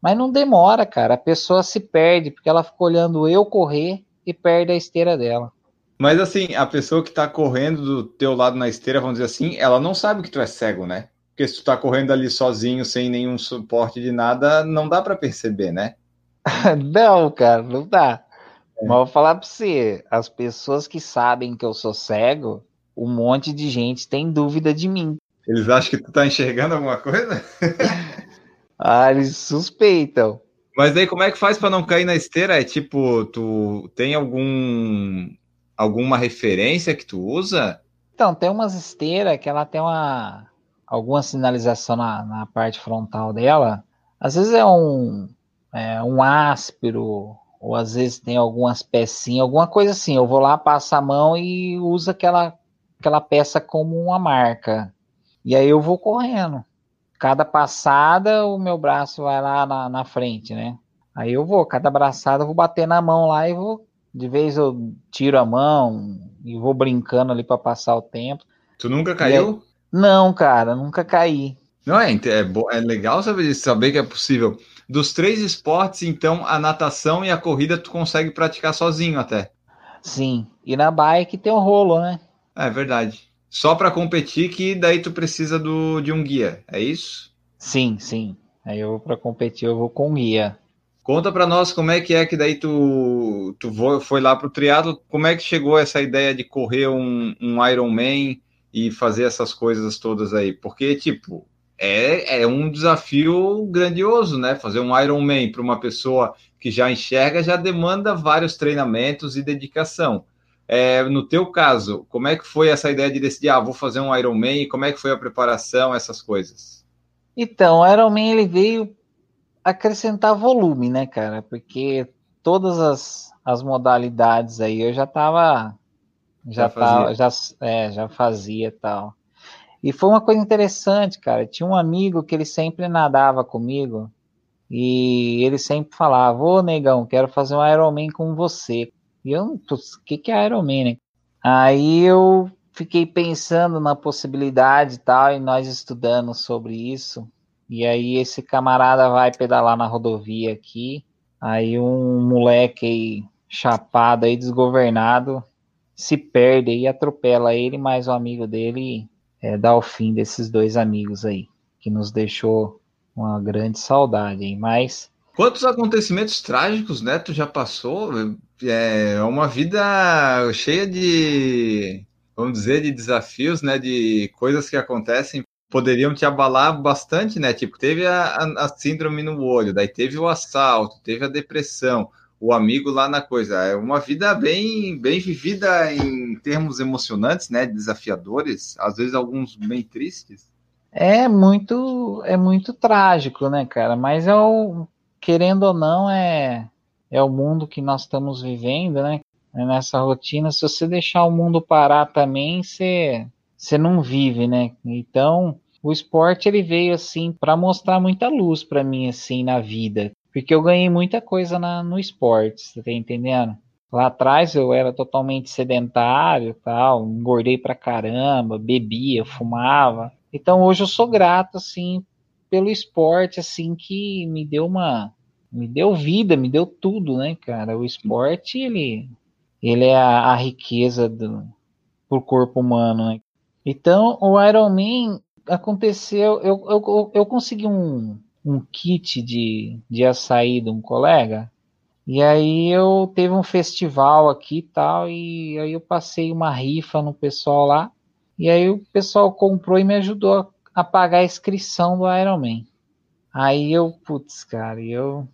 Mas não demora, cara. A pessoa se perde porque ela fica olhando eu correr e perde a esteira dela. Mas assim, a pessoa que tá correndo do teu lado na esteira, vamos dizer assim, ela não sabe que tu é cego, né? Porque se tu tá correndo ali sozinho, sem nenhum suporte de nada, não dá para perceber, né? (laughs) não, cara, não dá. É. Mas vou falar pra você, as pessoas que sabem que eu sou cego, um monte de gente tem dúvida de mim. Eles acham que tu tá enxergando alguma coisa? (laughs) ah, eles suspeitam. Mas aí como é que faz para não cair na esteira? É tipo, tu tem algum alguma referência que tu usa? Então, tem umas esteiras que ela tem uma alguma sinalização na, na parte frontal dela. Às vezes é um, é um áspero, ou às vezes tem algumas pecinhas, alguma coisa assim. Eu vou lá, passo a mão e uso aquela, aquela peça como uma marca. E aí eu vou correndo. Cada passada, o meu braço vai lá na, na frente, né? Aí eu vou, cada braçada eu vou bater na mão lá e vou de vez eu tiro a mão e vou brincando ali para passar o tempo. Tu nunca caiu? Aí... Não, cara, nunca caí. Não é, é, é legal saber, saber que é possível. Dos três esportes, então, a natação e a corrida tu consegue praticar sozinho até. Sim, e na bike tem o rolo, né? É verdade. Só para competir que daí tu precisa do, de um guia, é isso? Sim, sim. Aí eu para competir eu vou com guia. Conta para nós como é que é que daí tu, tu foi lá para o triatlo, como é que chegou essa ideia de correr um, um Ironman e fazer essas coisas todas aí? Porque, tipo, é, é um desafio grandioso, né? Fazer um Ironman para uma pessoa que já enxerga já demanda vários treinamentos e dedicação. É, no teu caso, como é que foi essa ideia de decidir, ah, vou fazer um Ironman, como é que foi a preparação, essas coisas? Então, o Ironman ele veio acrescentar volume, né, cara? Porque todas as, as modalidades aí eu já tava. Já, já tava, já, é, já fazia tal. E foi uma coisa interessante, cara. Tinha um amigo que ele sempre nadava comigo e ele sempre falava: Ô negão, quero fazer um Ironman com você. E eu, o que, que é Ironman, né? Aí eu fiquei pensando na possibilidade e tal, e nós estudando sobre isso. E aí esse camarada vai pedalar na rodovia aqui, aí um moleque aí, chapado aí, desgovernado, se perde e atropela ele, mas o amigo dele é, dá o fim desses dois amigos aí, que nos deixou uma grande saudade, hein? Mas. Quantos acontecimentos trágicos, né? Tu já passou? É uma vida cheia de vamos dizer, de desafios, né? De coisas que acontecem poderiam te abalar bastante, né? Tipo, teve a, a, síndrome no olho, daí teve o assalto, teve a depressão, o amigo lá na coisa. É uma vida bem, bem vivida em termos emocionantes, né? Desafiadores, às vezes alguns bem tristes. É muito, é muito trágico, né, cara? Mas é o, querendo ou não, é, é o mundo que nós estamos vivendo, né? É nessa rotina. Se você deixar o mundo parar também, você você não vive, né? Então, o esporte ele veio assim para mostrar muita luz para mim assim na vida, porque eu ganhei muita coisa na, no esporte, você tá entendendo? Lá atrás eu era totalmente sedentário, tal, engordei pra caramba, bebia, fumava. Então hoje eu sou grato assim pelo esporte assim que me deu uma me deu vida, me deu tudo, né, cara? O esporte ele ele é a, a riqueza do pro corpo humano, né? Então, o Iron Man aconteceu. Eu, eu, eu consegui um, um kit de, de açaí de um colega. E aí eu teve um festival aqui e tal, e aí eu passei uma rifa no pessoal lá. E aí o pessoal comprou e me ajudou a pagar a inscrição do Iron Man. Aí eu, putz, cara, eu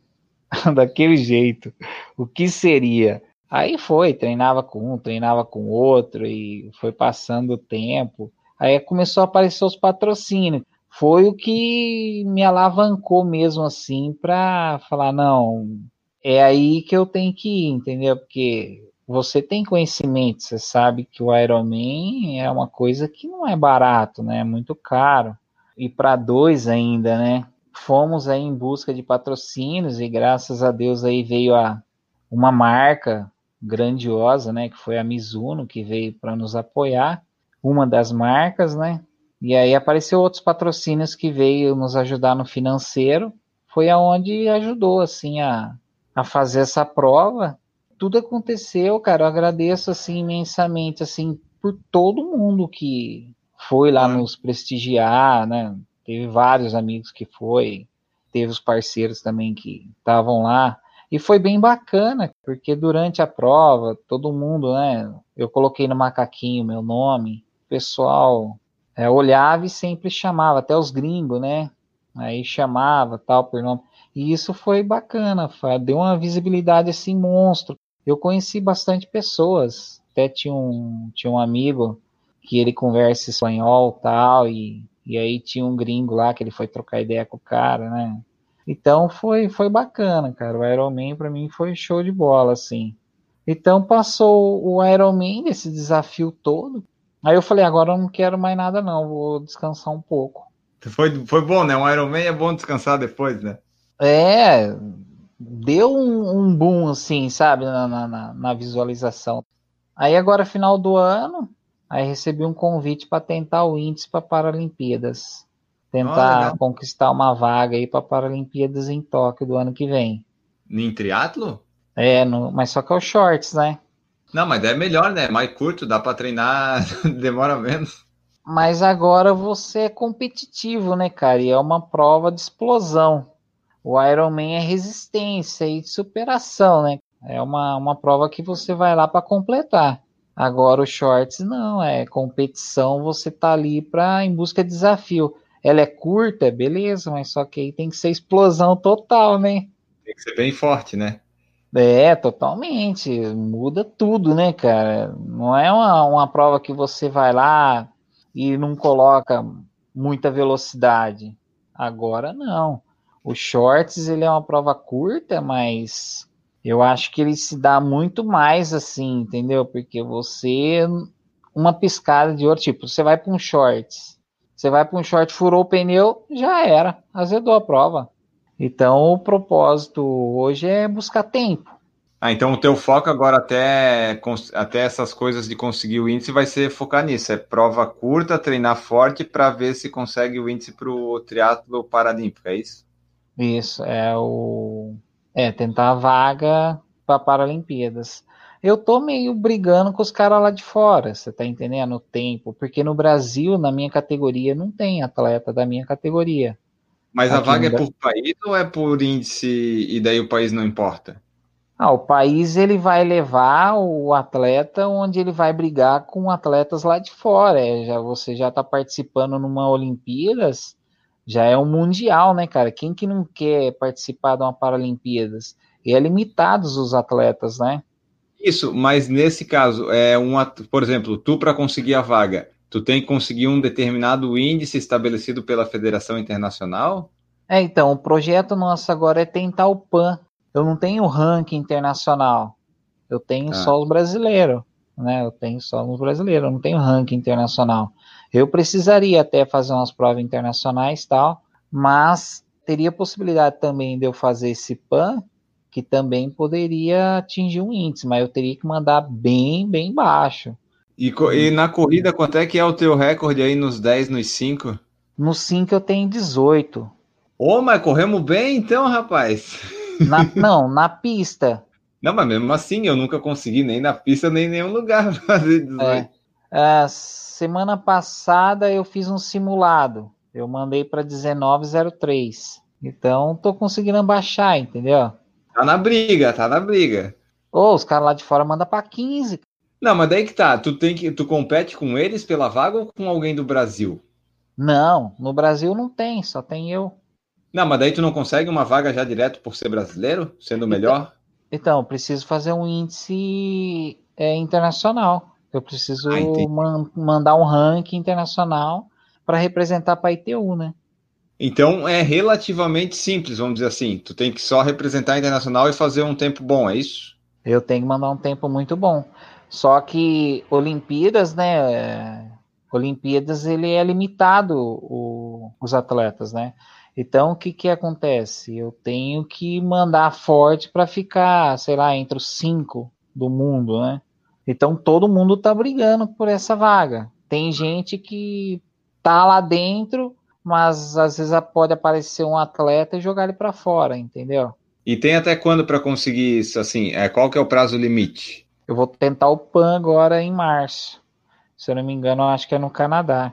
(laughs) daquele jeito, o que seria? Aí foi, treinava com um, treinava com outro, e foi passando o tempo. Aí começou a aparecer os patrocínios. Foi o que me alavancou mesmo assim para falar: não, é aí que eu tenho que ir, entendeu? Porque você tem conhecimento, você sabe que o Ironman é uma coisa que não é barato, né? É muito caro. E para dois ainda, né? Fomos aí em busca de patrocínios e graças a Deus aí veio a uma marca grandiosa, né, que foi a Mizuno, que veio para nos apoiar, uma das marcas, né? E aí apareceu outros patrocínios que veio nos ajudar no financeiro, foi aonde ajudou assim a, a fazer essa prova. Tudo aconteceu, cara, eu agradeço assim imensamente assim por todo mundo que foi lá nos prestigiar, né? Teve vários amigos que foi, teve os parceiros também que estavam lá. E foi bem bacana, porque durante a prova, todo mundo, né? Eu coloquei no macaquinho meu nome, o pessoal é, olhava e sempre chamava, até os gringos, né? Aí chamava tal por nome. E isso foi bacana, deu uma visibilidade assim monstro. Eu conheci bastante pessoas, até tinha um, tinha um amigo que ele conversa espanhol tal, e, e aí tinha um gringo lá que ele foi trocar ideia com o cara, né? Então foi, foi bacana, cara. O Iron Man para mim foi show de bola, assim. Então passou o Iron Man nesse desafio todo. Aí eu falei, agora eu não quero mais nada não, vou descansar um pouco. Foi, foi bom, né? Um Iron Man é bom descansar depois, né? É, deu um, um boom, assim, sabe, na, na, na visualização. Aí agora, final do ano, aí recebi um convite para tentar o índice para Paralimpíadas tentar oh, conquistar uma vaga aí para Paralimpíadas em Tóquio do ano que vem. Em triatlo? É, no, mas só que é o shorts, né? Não, mas é melhor, né? Mais curto, dá para treinar, (laughs) demora menos. Mas agora você é competitivo, né, cara? E é uma prova de explosão. O Ironman é resistência e superação, né? É uma, uma prova que você vai lá para completar. Agora o shorts não, é competição, você tá ali para em busca de desafio. Ela é curta, beleza, mas só que aí tem que ser explosão total, né? Tem que ser bem forte, né? É, totalmente. Muda tudo, né, cara? Não é uma, uma prova que você vai lá e não coloca muita velocidade. Agora não. O shorts ele é uma prova curta, mas eu acho que ele se dá muito mais assim, entendeu? Porque você uma piscada de outro tipo, você vai para um shorts, você vai para um short, furou o pneu, já era, azedou a prova. Então o propósito hoje é buscar tempo. Ah, então o teu foco agora até, até essas coisas de conseguir o índice vai ser focar nisso. É prova curta, treinar forte para ver se consegue o índice para o triatlo paralímpico, é isso? Isso, é o. É, tentar a vaga para Paralimpíadas eu tô meio brigando com os caras lá de fora, você tá entendendo? O tempo, porque no Brasil, na minha categoria, não tem atleta da minha categoria. Mas Aqui a vaga é por país ou é por índice e daí o país não importa? Ah, o país ele vai levar o atleta onde ele vai brigar com atletas lá de fora. É, já você já está participando numa Olimpíadas, já é um mundial, né, cara? Quem que não quer participar de uma Paralimpíadas? E é limitados os atletas, né? Isso, mas nesse caso, é um, por exemplo, tu para conseguir a vaga, tu tem que conseguir um determinado índice estabelecido pela Federação Internacional? É, então, o projeto nosso agora é tentar o PAN, eu não tenho ranking internacional. Eu tenho ah. só os brasileiros, né? Eu tenho só os brasileiros, eu não tenho ranking internacional. Eu precisaria até fazer umas provas internacionais tal, mas teria possibilidade também de eu fazer esse PAN, que também poderia atingir um índice, mas eu teria que mandar bem, bem baixo. E, e na corrida, quanto é que é o teu recorde aí nos 10, nos 5? Nos 5 eu tenho 18. Ô, mas corremos bem então, rapaz. (laughs) Na, não, na pista. Não, mas mesmo assim, eu nunca consegui nem na pista, nem em nenhum lugar (laughs) fazer 18. É. É, semana passada eu fiz um simulado. Eu mandei para 1903. Então, tô conseguindo baixar, entendeu? Tá na briga, tá na briga. Ô, oh, os caras lá de fora mandam para 15. Não, mas daí que tá. Tu tem que tu compete com eles pela vaga ou com alguém do Brasil? Não, no Brasil não tem, só tem eu. Não, mas daí tu não consegue uma vaga já direto por ser brasileiro, sendo melhor? Então, preciso fazer um índice é, internacional. Eu preciso ah, man mandar um ranking internacional para representar para ITU, né? Então é relativamente simples, vamos dizer assim. Tu tem que só representar internacional e fazer um tempo bom, é isso? Eu tenho que mandar um tempo muito bom. Só que Olimpíadas, né? Olimpíadas ele é limitado o, os atletas, né? Então, o que, que acontece? Eu tenho que mandar forte para ficar, sei lá, entre os cinco do mundo, né? Então, todo mundo tá brigando por essa vaga. Tem gente que tá lá dentro, mas às vezes pode aparecer um atleta e jogar ele para fora, entendeu? E tem até quando para conseguir isso? Assim, é, qual que é o prazo limite? Eu vou tentar o PAN agora em março. Se eu não me engano, acho que é no Canadá.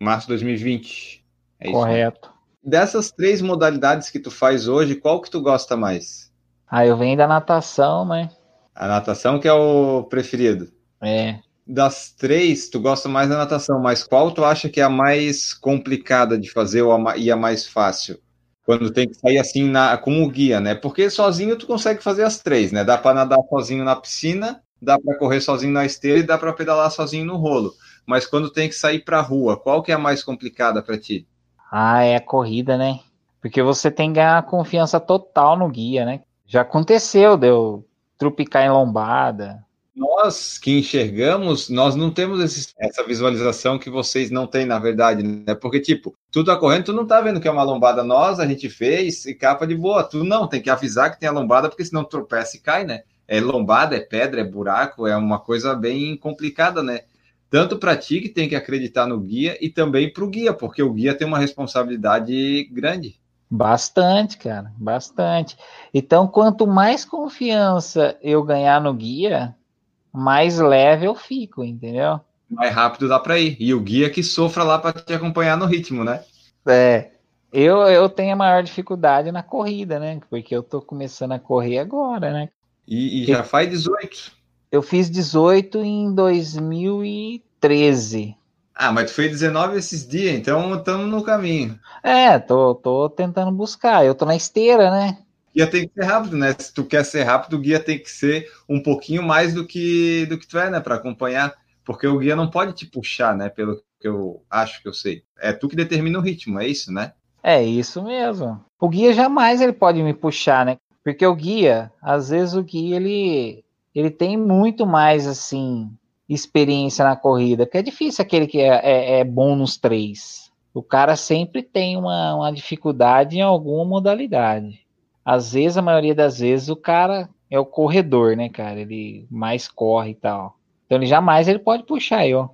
Março de 2020. É Correto. Isso, Dessas três modalidades que tu faz hoje, qual que tu gosta mais? Ah, eu venho da natação, né? A natação que é o preferido. É. Das três, tu gosta mais da natação, mas qual tu acha que é a mais complicada de fazer ou a, e a mais fácil? Quando tem que sair assim na, com o guia, né? Porque sozinho tu consegue fazer as três, né? Dá para nadar sozinho na piscina, dá para correr sozinho na esteira e dá para pedalar sozinho no rolo. Mas quando tem que sair para rua, qual que é a mais complicada para ti? Ah, é a corrida, né? Porque você tem que ganhar confiança total no guia, né? Já aconteceu, deu trupicar em lombada. Nós que enxergamos, nós não temos esse, essa visualização que vocês não têm, na verdade, né? Porque, tipo, tu tá correndo, tu não tá vendo que é uma lombada nós, a gente fez e capa de boa. Tu não, tem que avisar que tem a lombada, porque senão tropeça e cai, né? É lombada, é pedra, é buraco, é uma coisa bem complicada, né? tanto para ti que tem que acreditar no guia e também para o guia, porque o guia tem uma responsabilidade grande. Bastante, cara, bastante. Então, quanto mais confiança eu ganhar no guia, mais leve eu fico, entendeu? Mais rápido dá para ir. E o guia que sofra lá para te acompanhar no ritmo, né? É. Eu, eu tenho a maior dificuldade na corrida, né? Porque eu tô começando a correr agora, né? E, e já faz 18. Eu fiz 18 em 2013. Ah, mas tu fez 19 esses dias, então estamos no caminho. É, tô, tô tentando buscar. Eu tô na esteira, né? Guia tem que ser rápido, né? Se tu quer ser rápido, o guia tem que ser um pouquinho mais do que do que tu é, né? Para acompanhar. Porque o guia não pode te puxar, né? Pelo que eu acho que eu sei. É tu que determina o ritmo, é isso, né? É isso mesmo. O guia jamais ele pode me puxar, né? Porque o guia, às vezes o guia ele ele tem muito mais assim experiência na corrida, porque é difícil aquele que é, é, é bom nos três. O cara sempre tem uma, uma dificuldade em alguma modalidade. Às vezes, a maioria das vezes, o cara é o corredor, né, cara? Ele mais corre e tal. Então ele jamais ele pode puxar eu.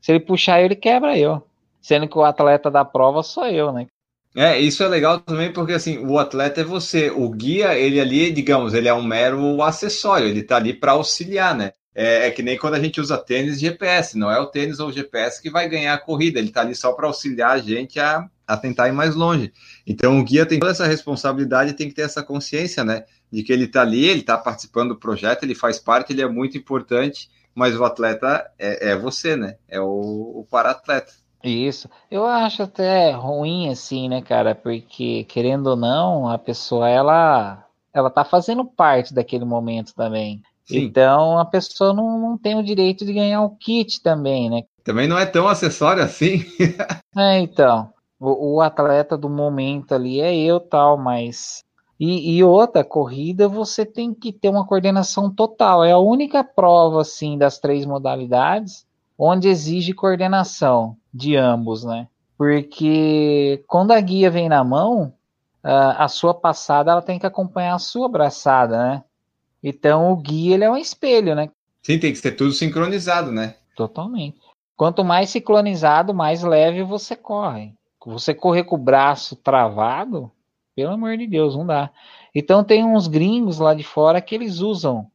Se ele puxar eu, ele quebra eu. Sendo que o atleta da prova sou eu, né? É, isso é legal também porque assim, o atleta é você, o guia, ele ali, digamos, ele é um mero acessório, ele tá ali para auxiliar, né? É, é, que nem quando a gente usa tênis GPS, não é o tênis ou o GPS que vai ganhar a corrida, ele está ali só para auxiliar a gente a, a tentar ir mais longe. Então o guia tem toda essa responsabilidade, tem que ter essa consciência, né? De que ele está ali, ele está participando do projeto, ele faz parte, ele é muito importante, mas o atleta é, é você, né? É o, o para-atleta. Isso. Eu acho até ruim assim, né, cara? Porque querendo ou não, a pessoa ela ela tá fazendo parte daquele momento também. Sim. Então a pessoa não, não tem o direito de ganhar o kit também, né? Também não é tão acessório assim. (laughs) é, então. O, o, atleta do momento ali é eu tal, mas. E, e, outra, corrida você tem que ter uma coordenação total. É a única prova, assim, das três modalidades onde exige coordenação de ambos, né? Porque quando a guia vem na mão, a sua passada ela tem que acompanhar a sua braçada, né? Então o guia ele é um espelho, né? Sim, tem que ser tudo sincronizado, né? Totalmente. Quanto mais sincronizado, mais leve você corre. Você correr com o braço travado, pelo amor de Deus, não dá. Então tem uns gringos lá de fora que eles usam,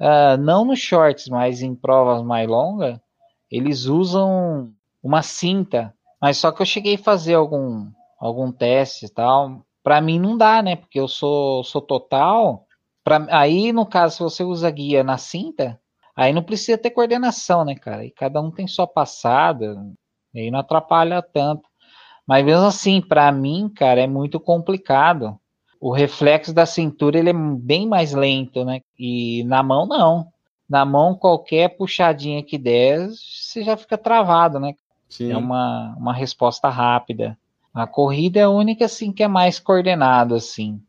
uh, não nos shorts, mas em provas mais longas, eles usam uma cinta. Mas só que eu cheguei a fazer algum, algum teste e tal. Para mim não dá, né? Porque eu sou, sou total. Pra, aí, no caso, se você usa guia na cinta, aí não precisa ter coordenação, né, cara? E cada um tem sua passada, aí não atrapalha tanto. Mas mesmo assim, para mim, cara, é muito complicado. O reflexo da cintura ele é bem mais lento, né? E na mão não. Na mão, qualquer puxadinha que der, você já fica travado, né? Sim. É uma, uma resposta rápida. A corrida é a única assim que é mais coordenado assim.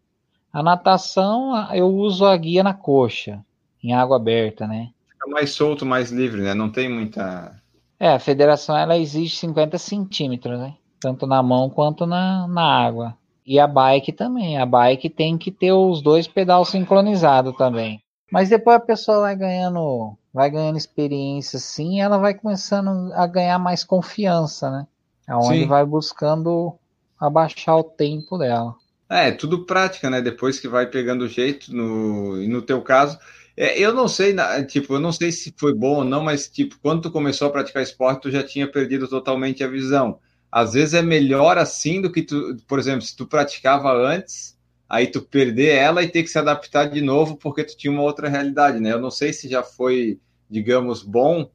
A natação, eu uso a guia na coxa, em água aberta, né? Fica mais solto, mais livre, né? Não tem muita. É, a federação ela exige 50 centímetros, né? Tanto na mão quanto na, na água. E a bike também. A bike tem que ter os dois pedais sincronizados também. Mas depois a pessoa vai ganhando, vai ganhando experiência e ela vai começando a ganhar mais confiança, né? Aonde Sim. vai buscando abaixar o tempo dela. É, tudo prática, né? Depois que vai pegando o jeito, no, no teu caso, é, eu não sei, tipo, eu não sei se foi bom ou não, mas tipo, quando tu começou a praticar esporte, tu já tinha perdido totalmente a visão. Às vezes é melhor assim do que tu, por exemplo, se tu praticava antes, aí tu perder ela e ter que se adaptar de novo porque tu tinha uma outra realidade, né? Eu não sei se já foi, digamos, bom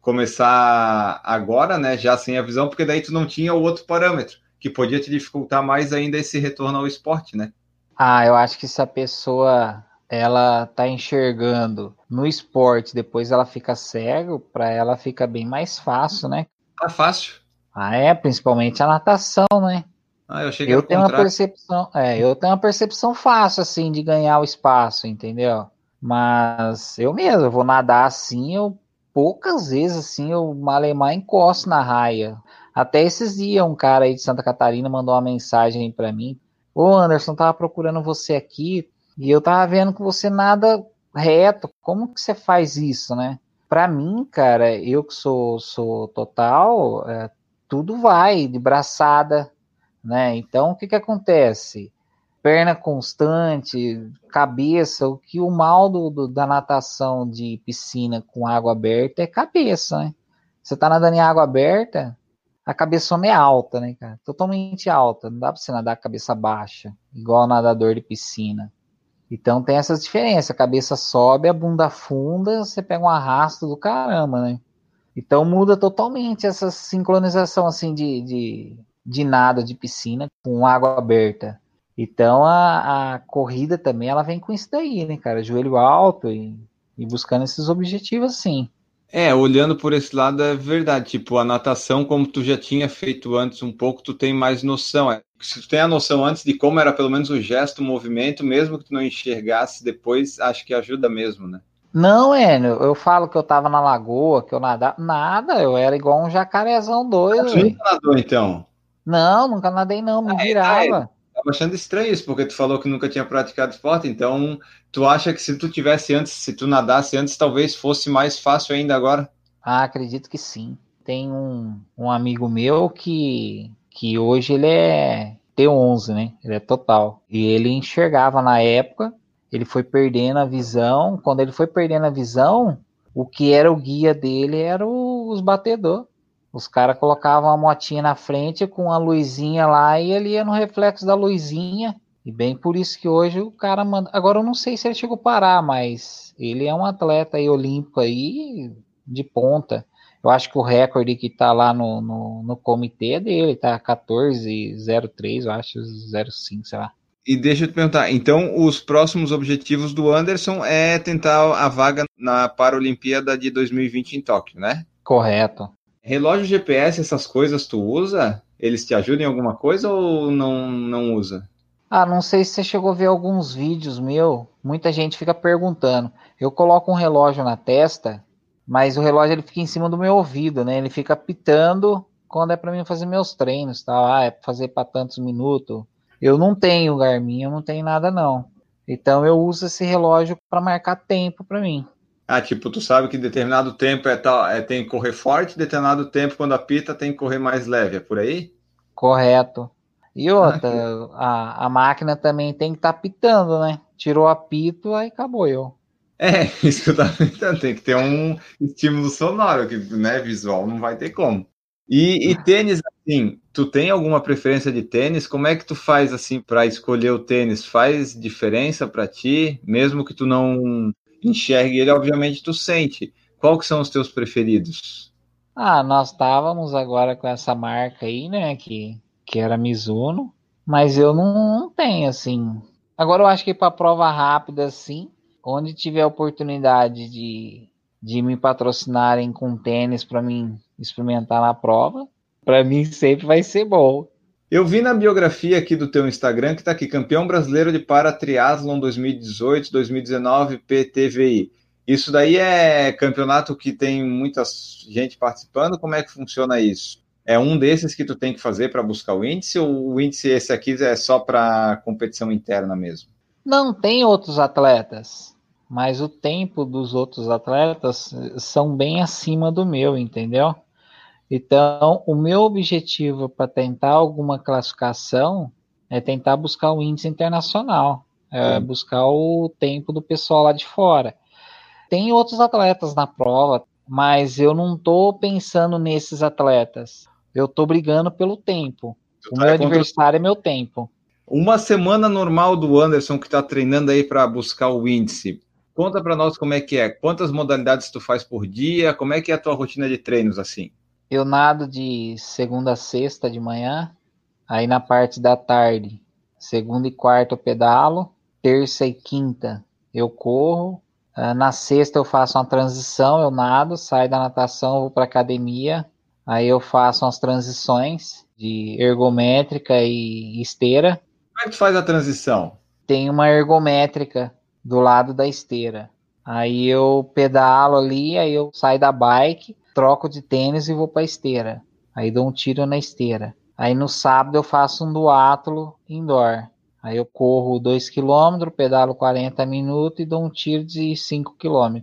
começar agora, né, já sem a visão, porque daí tu não tinha o outro parâmetro que podia te dificultar mais ainda esse retorno ao esporte, né? Ah, eu acho que se a pessoa ela tá enxergando no esporte, depois ela fica cego, para ela fica bem mais fácil, né? Tá fácil. Ah, é, principalmente a natação, né? Ah, eu eu tenho uma percepção, é, eu tenho uma percepção fácil assim de ganhar o espaço, entendeu? Mas eu mesmo, eu vou nadar assim, eu poucas vezes assim eu malemar encosto na raia. Até esses dias, um cara aí de Santa Catarina mandou uma mensagem para mim. Ô Anderson, tava procurando você aqui e eu tava vendo que você nada reto. Como que você faz isso, né? Para mim, cara, eu que sou, sou total, é, tudo vai de braçada, né? Então, o que que acontece? Perna constante, cabeça, o que o mal do, do, da natação de piscina com água aberta é cabeça, né? Você tá nadando em água aberta, a cabeçona é alta, né, cara? Totalmente alta. Não dá pra você nadar com a cabeça baixa, igual nadador de piscina. Então tem essas diferenças. A cabeça sobe, a bunda afunda, você pega um arrasto do caramba, né? Então muda totalmente essa sincronização assim de, de, de nada de piscina com água aberta. Então a, a corrida também ela vem com isso daí, né, cara? Joelho alto e, e buscando esses objetivos assim. É, olhando por esse lado é verdade. Tipo, a natação, como tu já tinha feito antes um pouco, tu tem mais noção. É, se tu tem a noção antes de como era pelo menos o gesto, o movimento, mesmo que tu não enxergasse depois, acho que ajuda mesmo, né? Não, é, eu falo que eu tava na lagoa, que eu nadava. Nada, eu era igual um jacarezão doido. Tu nunca nadou, então? Não, nunca nadei, não, me é, virava. É, Tava achando estranho isso, porque tu falou que nunca tinha praticado esporte, então tu acha que se tu tivesse antes, se tu nadasse antes, talvez fosse mais fácil ainda agora? Ah, acredito que sim. Tem um, um amigo meu que, que hoje ele é T11, né? Ele é total. E ele enxergava na época, ele foi perdendo a visão. Quando ele foi perdendo a visão, o que era o guia dele era o, os batedor. Os caras colocavam a motinha na frente com a luzinha lá e ele ia no reflexo da luzinha. E bem por isso que hoje o cara manda. Agora eu não sei se ele chegou a parar, mas ele é um atleta aí olímpico aí de ponta. Eu acho que o recorde que tá lá no, no, no comitê é dele, tá 14,03, eu acho, 05, sei lá. E deixa eu te perguntar, então os próximos objetivos do Anderson é tentar a vaga na Paralimpíada de 2020 em Tóquio, né? Correto. Relógio GPS, essas coisas tu usa? Eles te ajudam em alguma coisa ou não, não usa? Ah, não sei se você chegou a ver alguns vídeos meu. Muita gente fica perguntando. Eu coloco um relógio na testa mas o relógio ele fica em cima do meu ouvido, né? Ele fica pitando quando é para mim fazer meus treinos, tá? Ah, é para fazer para tantos minutos. Eu não tenho Garmin, eu não tenho nada não. Então eu uso esse relógio para marcar tempo para mim. Ah, tipo, tu sabe que determinado tempo é, tal, é tem que correr forte, determinado tempo quando apita tem que correr mais leve, é por aí? Correto. E outra, ah, a, a máquina também tem que estar tá pitando, né? Tirou apito, aí acabou eu. É, (laughs) isso que eu tava pensando, tem que ter um estímulo sonoro, que né, visual não vai ter como. E, e tênis, assim, tu tem alguma preferência de tênis? Como é que tu faz assim para escolher o tênis? Faz diferença para ti, mesmo que tu não enxergue ele, obviamente tu sente. Qual que são os teus preferidos? Ah, nós estávamos agora com essa marca aí, né, que, que era Mizuno, mas eu não, não tenho assim. Agora eu acho que para prova rápida assim, onde tiver oportunidade de, de me patrocinarem com tênis para mim experimentar na prova, para mim sempre vai ser bom. Eu vi na biografia aqui do teu Instagram que está aqui, campeão brasileiro de para triatlon 2018-2019 PTVI. Isso daí é campeonato que tem muita gente participando? Como é que funciona isso? É um desses que tu tem que fazer para buscar o índice ou o índice esse aqui é só para competição interna mesmo? Não, tem outros atletas, mas o tempo dos outros atletas são bem acima do meu, entendeu? Então, o meu objetivo para tentar alguma classificação é tentar buscar o índice internacional, é buscar o tempo do pessoal lá de fora. Tem outros atletas na prova, mas eu não estou pensando nesses atletas. Eu estou brigando pelo tempo. o tá meu adversário é meu tempo. Uma semana normal do Anderson que está treinando aí para buscar o índice. Conta para nós como é que é. Quantas modalidades tu faz por dia? Como é que é a tua rotina de treinos assim? Eu nado de segunda a sexta de manhã, aí na parte da tarde, segunda e quarta eu pedalo, terça e quinta eu corro, ah, na sexta eu faço uma transição, eu nado, saio da natação, vou para academia, aí eu faço umas transições de ergométrica e esteira. Como é que tu faz a transição? Tem uma ergométrica do lado da esteira. Aí eu pedalo ali, aí eu saio da bike, troco de tênis e vou para a esteira. Aí dou um tiro na esteira. Aí no sábado eu faço um duátulo indoor. Aí eu corro 2 km, pedalo 40 minutos e dou um tiro de 5 km.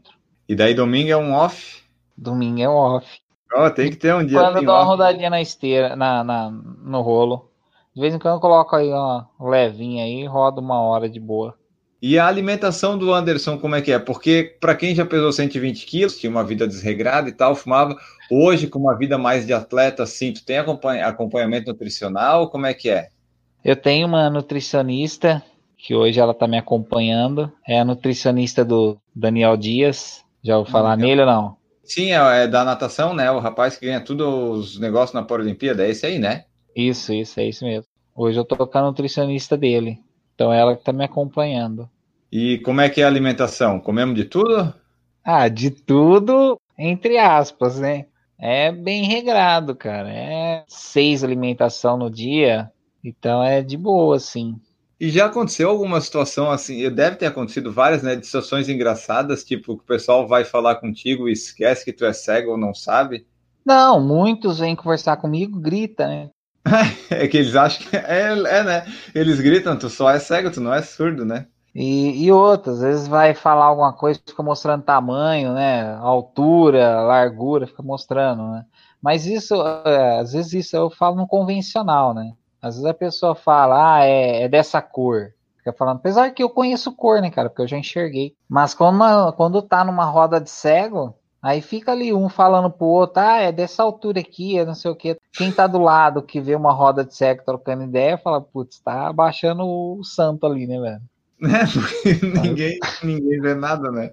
E daí domingo é um off? Domingo é um off. Oh, tem que ter um dia. Quando eu dou uma rodadinha na esteira, na, na, no rolo. De vez em quando eu coloco aí uma levinha aí e rodo uma hora de boa. E a alimentação do Anderson, como é que é? Porque para quem já pesou 120 quilos, tinha uma vida desregrada e tal, fumava, hoje com uma vida mais de atleta, assim, tu tem acompanhamento nutricional, como é que é? Eu tenho uma nutricionista, que hoje ela está me acompanhando, é a nutricionista do Daniel Dias, já ouviu falar hum, nele ou não? Sim, é, é da natação, né? O rapaz que ganha todos os negócios na Paralimpíada, é esse aí, né? Isso, isso, é isso mesmo. Hoje eu tô com a nutricionista dele. Então ela que tá me acompanhando. E como é que é a alimentação? Comemos de tudo? Ah, de tudo, entre aspas, né? É bem regrado, cara. É seis alimentação no dia, então é de boa, assim. E já aconteceu alguma situação assim? Deve ter acontecido várias, né? De situações engraçadas, tipo, que o pessoal vai falar contigo e esquece que tu é cego ou não sabe? Não, muitos vêm conversar comigo, grita, né? (laughs) É que eles acham que é, é, né? Eles gritam, tu só é cego, tu não é surdo, né? E, e outras, às vezes vai falar alguma coisa, fica mostrando tamanho, né? Altura, largura, fica mostrando, né? Mas isso, é, às vezes isso eu falo no convencional, né? Às vezes a pessoa fala, ah, é, é dessa cor. Fica falando, apesar que eu conheço cor, né, cara? Porque eu já enxerguei. Mas quando, quando tá numa roda de cego, Aí fica ali um falando pro outro, ah, é dessa altura aqui, é não sei o que. Quem tá do lado que vê uma roda de cego trocando ideia, fala, putz, tá abaixando o santo ali, né, velho? (laughs) É, porque ninguém, ninguém vê nada, né?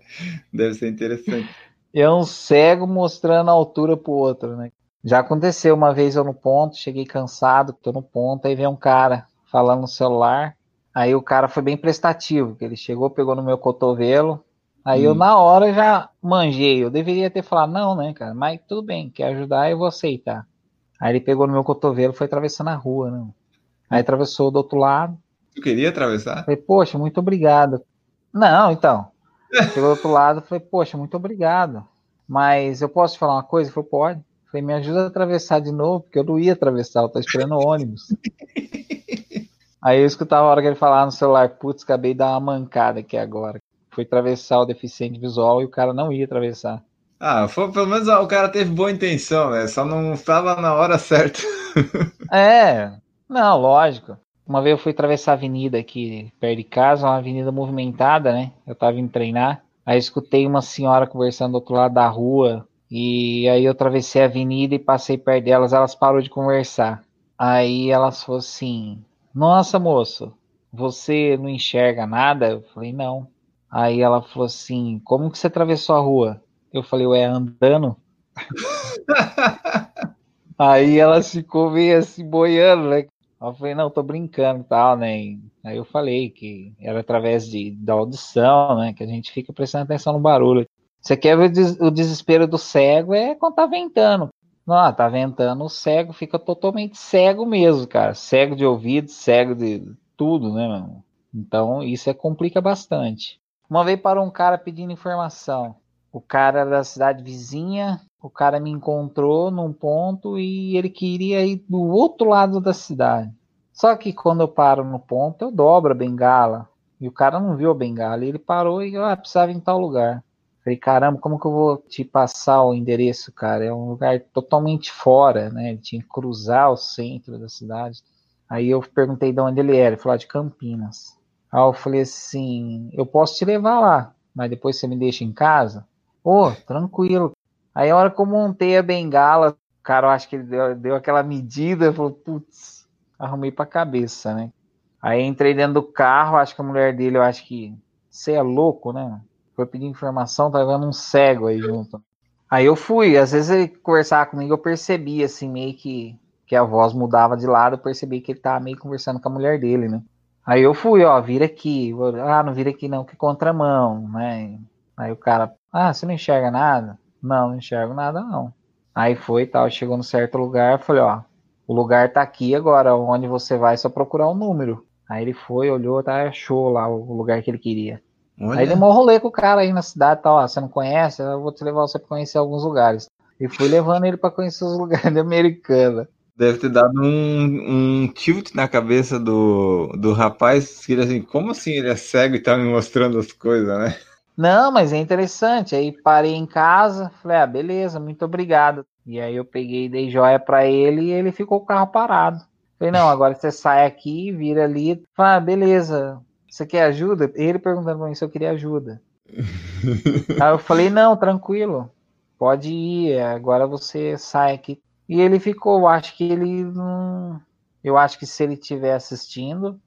Deve ser interessante. É um cego mostrando a altura pro outro, né? Já aconteceu uma vez eu no ponto, cheguei cansado, tô no ponto, aí vem um cara falando no celular. Aí o cara foi bem prestativo, que ele chegou, pegou no meu cotovelo, Aí hum. eu, na hora, já manjei. Eu deveria ter falado, não, né, cara? Mas tudo bem, quer ajudar, eu vou aceitar. Aí ele pegou no meu cotovelo e foi atravessando a rua, né? Aí atravessou do outro lado. Tu queria atravessar? Falei, poxa, muito obrigado. Não, então. (laughs) Pelo outro lado, falei, poxa, muito obrigado. Mas eu posso te falar uma coisa? Ele falou, pode. Falei, me ajuda a atravessar de novo, porque eu não ia atravessar, eu tô esperando o ônibus. (laughs) Aí eu escutava a hora que ele falava no celular, putz, acabei de dar uma mancada aqui agora foi atravessar o deficiente visual e o cara não ia atravessar. Ah, foi, pelo menos o cara teve boa intenção, né? Só não estava na hora certa. (laughs) é, não, lógico. Uma vez eu fui atravessar a avenida aqui perto de casa, uma avenida movimentada, né? Eu tava indo treinar. Aí escutei uma senhora conversando do outro lado da rua. E aí eu atravessei a avenida e passei perto delas. Elas parou de conversar. Aí elas falaram assim: Nossa, moço, você não enxerga nada? Eu falei: Não. Aí ela falou assim: Como que você atravessou a rua? Eu falei: Ué, andando. (laughs) Aí ela ficou meio assim boiando, né? Eu falei: Não, tô brincando e tal, né? Aí eu falei que era através de, da audição, né? Que a gente fica prestando atenção no barulho. Você quer ver o desespero do cego? É quando tá ventando. Não, tá ventando, o cego fica totalmente cego mesmo, cara. Cego de ouvido, cego de tudo, né, mano? Então isso é, complica bastante. Uma vez parou um cara pedindo informação. O cara da cidade vizinha, o cara me encontrou num ponto e ele queria ir do outro lado da cidade. Só que quando eu paro no ponto, eu dobro a bengala. E o cara não viu a bengala. Ele parou e ah, precisava ir em tal lugar. Falei, caramba, como que eu vou te passar o endereço, cara? É um lugar totalmente fora, né? Ele tinha que cruzar o centro da cidade. Aí eu perguntei de onde ele era. Ele falou, ah, de Campinas. Aí eu falei assim: eu posso te levar lá, mas depois você me deixa em casa? Ô, oh, tranquilo. Aí a hora que eu montei a bengala, o cara, eu acho que ele deu, deu aquela medida, falou: putz, arrumei pra cabeça, né? Aí entrei dentro do carro, acho que a mulher dele, eu acho que. Você é louco, né? Foi pedir informação, tá vendo um cego aí junto. Aí eu fui, às vezes ele conversava comigo, eu percebi, assim, meio que, que a voz mudava de lado, eu percebi que ele tava meio conversando com a mulher dele, né? Aí eu fui, ó, vira aqui. Ah, não vira aqui não, que contramão, né? Aí o cara, ah, você não enxerga nada? Não, não enxergo nada não. Aí foi tal, chegou no certo lugar, falei, ó, o lugar tá aqui agora, onde você vai, é só procurar o um número. Aí ele foi, olhou, tá, achou lá o lugar que ele queria. Olha. Aí deu um rolê com o cara aí na cidade, tal, ó, você não conhece? Eu vou te levar você pra conhecer alguns lugares. E fui levando ele para conhecer os lugares de (laughs) Americana. Deve ter dado um, um tilt na cabeça do, do rapaz, que ele assim, como assim ele é cego e tá me mostrando as coisas, né? Não, mas é interessante. Aí parei em casa, falei, ah, beleza, muito obrigado. E aí eu peguei, dei joia para ele e ele ficou com o carro parado. Falei, não, agora você sai aqui, vira ali. Falei, ah, beleza, você quer ajuda? Ele perguntando pra mim se eu queria ajuda. (laughs) aí eu falei, não, tranquilo, pode ir, agora você sai aqui. E ele ficou, acho que ele não. Eu acho que se ele estiver assistindo,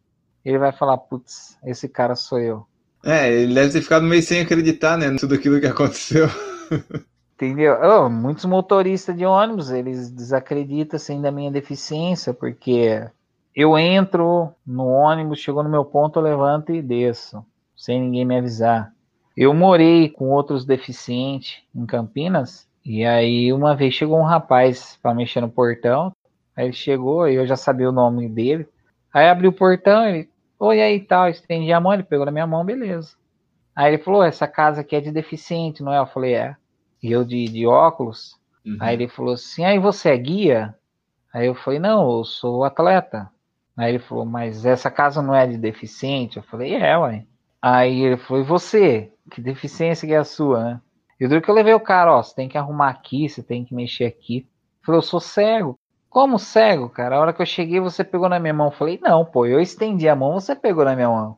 ele vai falar, putz, esse cara sou eu. É, ele deve ter ficado meio sem acreditar, né? Tudo aquilo que aconteceu. (laughs) Entendeu? Oh, muitos motoristas de ônibus, eles desacreditam assim da minha deficiência, porque eu entro no ônibus, chegou no meu ponto, eu levanto e desço, sem ninguém me avisar. Eu morei com outros deficientes em Campinas e aí uma vez chegou um rapaz para mexer no portão. Aí ele chegou, eu já sabia o nome dele. Aí abriu o portão, ele, oi aí tal, estendi a mão, ele pegou na minha mão, beleza. Aí ele falou, essa casa aqui é de deficiente, não é? Eu falei, é. E eu de, de óculos. Uhum. Aí ele falou assim, aí você é guia? Aí eu falei, não, eu sou atleta. Aí ele falou, mas essa casa não é de deficiente? Eu falei, é, ué. Aí ele falou, e você? Que deficiência que é a sua, né? E o que eu levei o cara, ó, você tem que arrumar aqui, você tem que mexer aqui. Ele falou, eu sou cego. Como cego, cara? A hora que eu cheguei, você pegou na minha mão. Eu falei, não, pô, eu estendi a mão, você pegou na minha mão.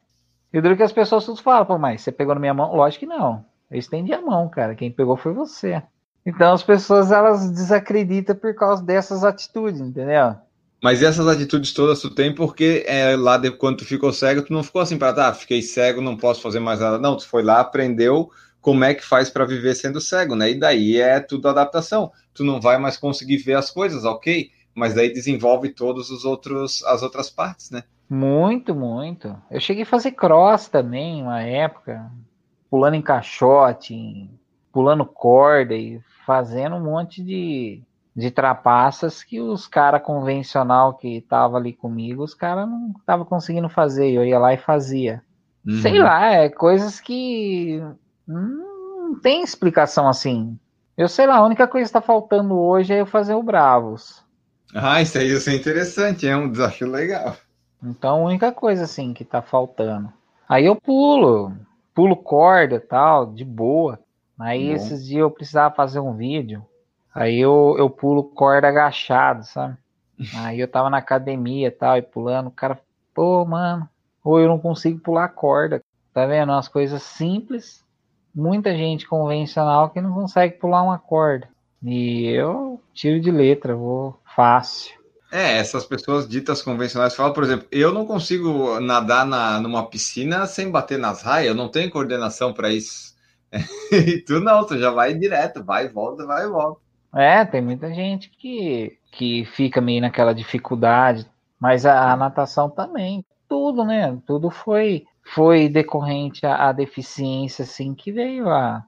E o que as pessoas tudo falam, pô, mas você pegou na minha mão? Lógico que não. Eu estendi a mão, cara. Quem pegou foi você. Então as pessoas elas desacreditam por causa dessas atitudes, entendeu? Mas essas atitudes todas tu tem porque é, lá de, quando tu ficou cego, tu não ficou assim para tá, fiquei cego, não posso fazer mais nada. Não, tu foi lá, aprendeu como é que faz para viver sendo cego, né? E daí é tudo adaptação. Tu não vai mais conseguir ver as coisas, ok? Mas daí desenvolve todos os outros as outras partes, né? Muito, muito. Eu cheguei a fazer cross também uma época, pulando em caixote, pulando corda e fazendo um monte de, de trapaças que os caras convencional que estavam ali comigo, os caras não estavam conseguindo fazer. Eu ia lá e fazia. Uhum. Sei lá, é coisas que não tem explicação assim. Eu sei lá, a única coisa que está faltando hoje é eu fazer o Bravos. Ah, isso aí isso é interessante, é um desafio legal. Então, a única coisa assim que tá faltando. Aí eu pulo, pulo corda tal, de boa. Aí Bom. esses dias eu precisava fazer um vídeo. Aí eu, eu pulo corda agachado, sabe? (laughs) Aí eu tava na academia tal, e pulando. O cara, pô, mano, ou eu não consigo pular corda. Tá vendo? Umas coisas simples. Muita gente convencional que não consegue pular uma corda. E eu tiro de letra, vou fácil. É, essas pessoas ditas convencionais falam, por exemplo, eu não consigo nadar na, numa piscina sem bater nas raias, eu não tenho coordenação para isso. (laughs) e tu não, tu já vai direto, vai e volta, vai e volta. É, tem muita gente que, que fica meio naquela dificuldade, mas a, a natação também, tudo, né? Tudo foi foi decorrente à, deficiência, assim, que veio a,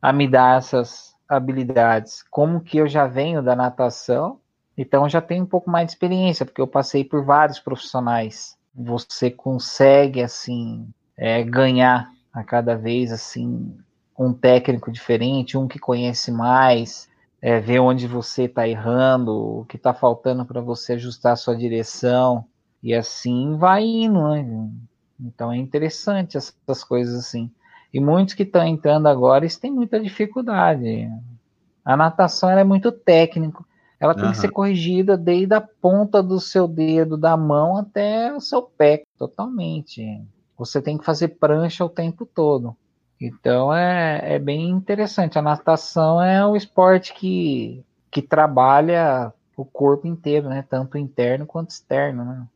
a me dar essas habilidades. Como que eu já venho da natação, então já tenho um pouco mais de experiência, porque eu passei por vários profissionais. Você consegue assim é, ganhar a cada vez assim um técnico diferente, um que conhece mais, é, ver onde você está errando, o que está faltando para você ajustar a sua direção e assim vai indo. Né? Então é interessante essas coisas assim. E muitos que estão entrando agora, eles têm muita dificuldade. A natação é muito técnico ela tem uhum. que ser corrigida desde a ponta do seu dedo da mão até o seu pé, totalmente. Você tem que fazer prancha o tempo todo. Então é, é bem interessante. A natação é um esporte que, que trabalha o corpo inteiro, né? Tanto interno quanto externo, né?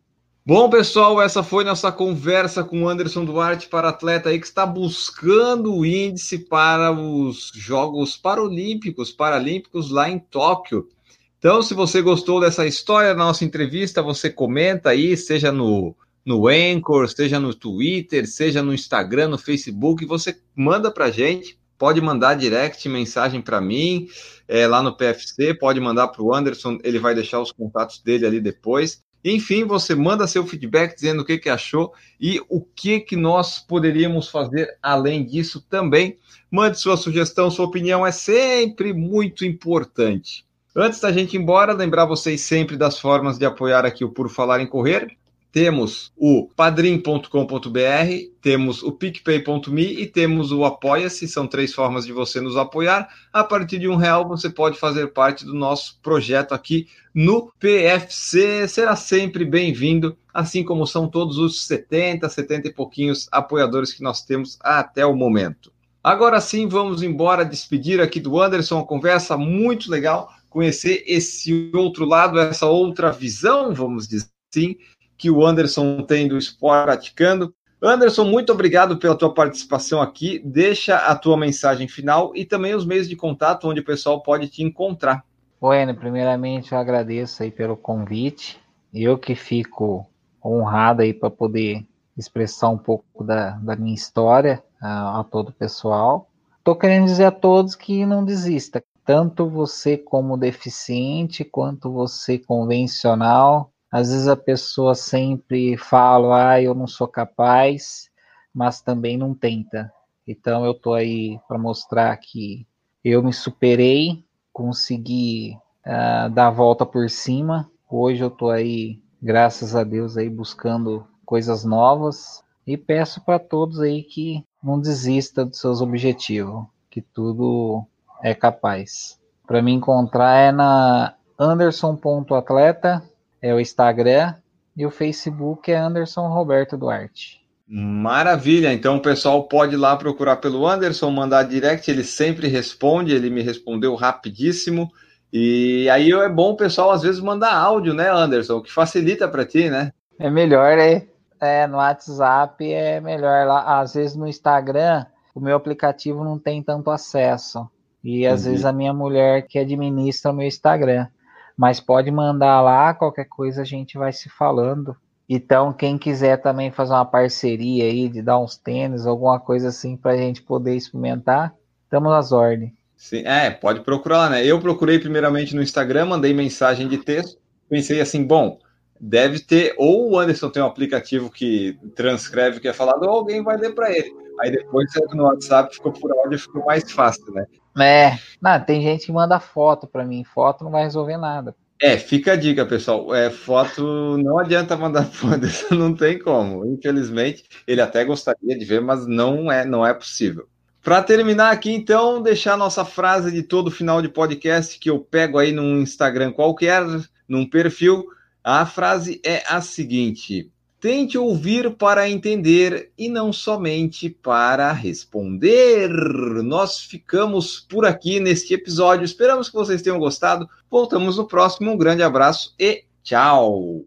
Bom, pessoal, essa foi nossa conversa com o Anderson Duarte para atleta aí que está buscando o índice para os Jogos Paralímpicos, Paralímpicos lá em Tóquio. Então, se você gostou dessa história da nossa entrevista, você comenta aí, seja no, no Anchor, seja no Twitter, seja no Instagram, no Facebook, você manda para gente. Pode mandar direct mensagem para mim é, lá no PFC, pode mandar para o Anderson, ele vai deixar os contatos dele ali depois. Enfim, você manda seu feedback dizendo o que, que achou e o que, que nós poderíamos fazer além disso também. Mande sua sugestão, sua opinião é sempre muito importante. Antes da gente ir embora, lembrar vocês sempre das formas de apoiar aqui o Por Falar em Correr. Temos o padrim.com.br, temos o picpay.me e temos o Apoia-se. São três formas de você nos apoiar. A partir de um real você pode fazer parte do nosso projeto aqui no PFC. Será sempre bem-vindo, assim como são todos os 70, 70 e pouquinhos apoiadores que nós temos até o momento. Agora sim, vamos embora, despedir aqui do Anderson, uma conversa muito legal conhecer esse outro lado, essa outra visão, vamos dizer assim, que o Anderson tem do esporte praticando. Anderson, muito obrigado pela tua participação aqui. Deixa a tua mensagem final e também os meios de contato onde o pessoal pode te encontrar. Bueno, primeiramente eu agradeço aí pelo convite. Eu que fico honrado aí para poder expressar um pouco da, da minha história a, a todo o pessoal. Estou querendo dizer a todos que não desista, tanto você como deficiente, quanto você convencional. Às vezes a pessoa sempre fala, ah, eu não sou capaz, mas também não tenta. Então eu tô aí para mostrar que eu me superei, consegui uh, dar a volta por cima. Hoje eu tô aí, graças a Deus, aí buscando coisas novas e peço para todos aí que não desista dos seus objetivos, que tudo é capaz. Para me encontrar é na anderson.atleta, é o Instagram, e o Facebook é Anderson Roberto Duarte. Maravilha, então o pessoal pode ir lá procurar pelo Anderson, mandar direct, ele sempre responde, ele me respondeu rapidíssimo. E aí é bom o pessoal às vezes mandar áudio, né, Anderson? O que facilita para ti, né? É melhor, é, é, no WhatsApp é melhor lá. Às vezes no Instagram, o meu aplicativo não tem tanto acesso. E às vezes a minha mulher que administra o meu Instagram. Mas pode mandar lá, qualquer coisa a gente vai se falando. Então, quem quiser também fazer uma parceria aí, de dar uns tênis, alguma coisa assim, para a gente poder experimentar, estamos às ordens. Sim, é, pode procurar né? Eu procurei primeiramente no Instagram, mandei mensagem de texto, pensei assim, bom, deve ter, ou o Anderson tem um aplicativo que transcreve o que é falado, ou alguém vai ler para ele. Aí depois no WhatsApp ficou por áudio, ficou mais fácil, né? É, não, tem gente que manda foto para mim, foto não vai resolver nada. É, fica a dica, pessoal. É, foto não adianta mandar (laughs) foto, não tem como. Infelizmente, ele até gostaria de ver, mas não é, não é possível. Para terminar aqui, então, deixar nossa frase de todo final de podcast que eu pego aí num Instagram qualquer, num perfil. A frase é a seguinte: Tente ouvir para entender e não somente para responder. Nós ficamos por aqui neste episódio. Esperamos que vocês tenham gostado. Voltamos no próximo. Um grande abraço e tchau!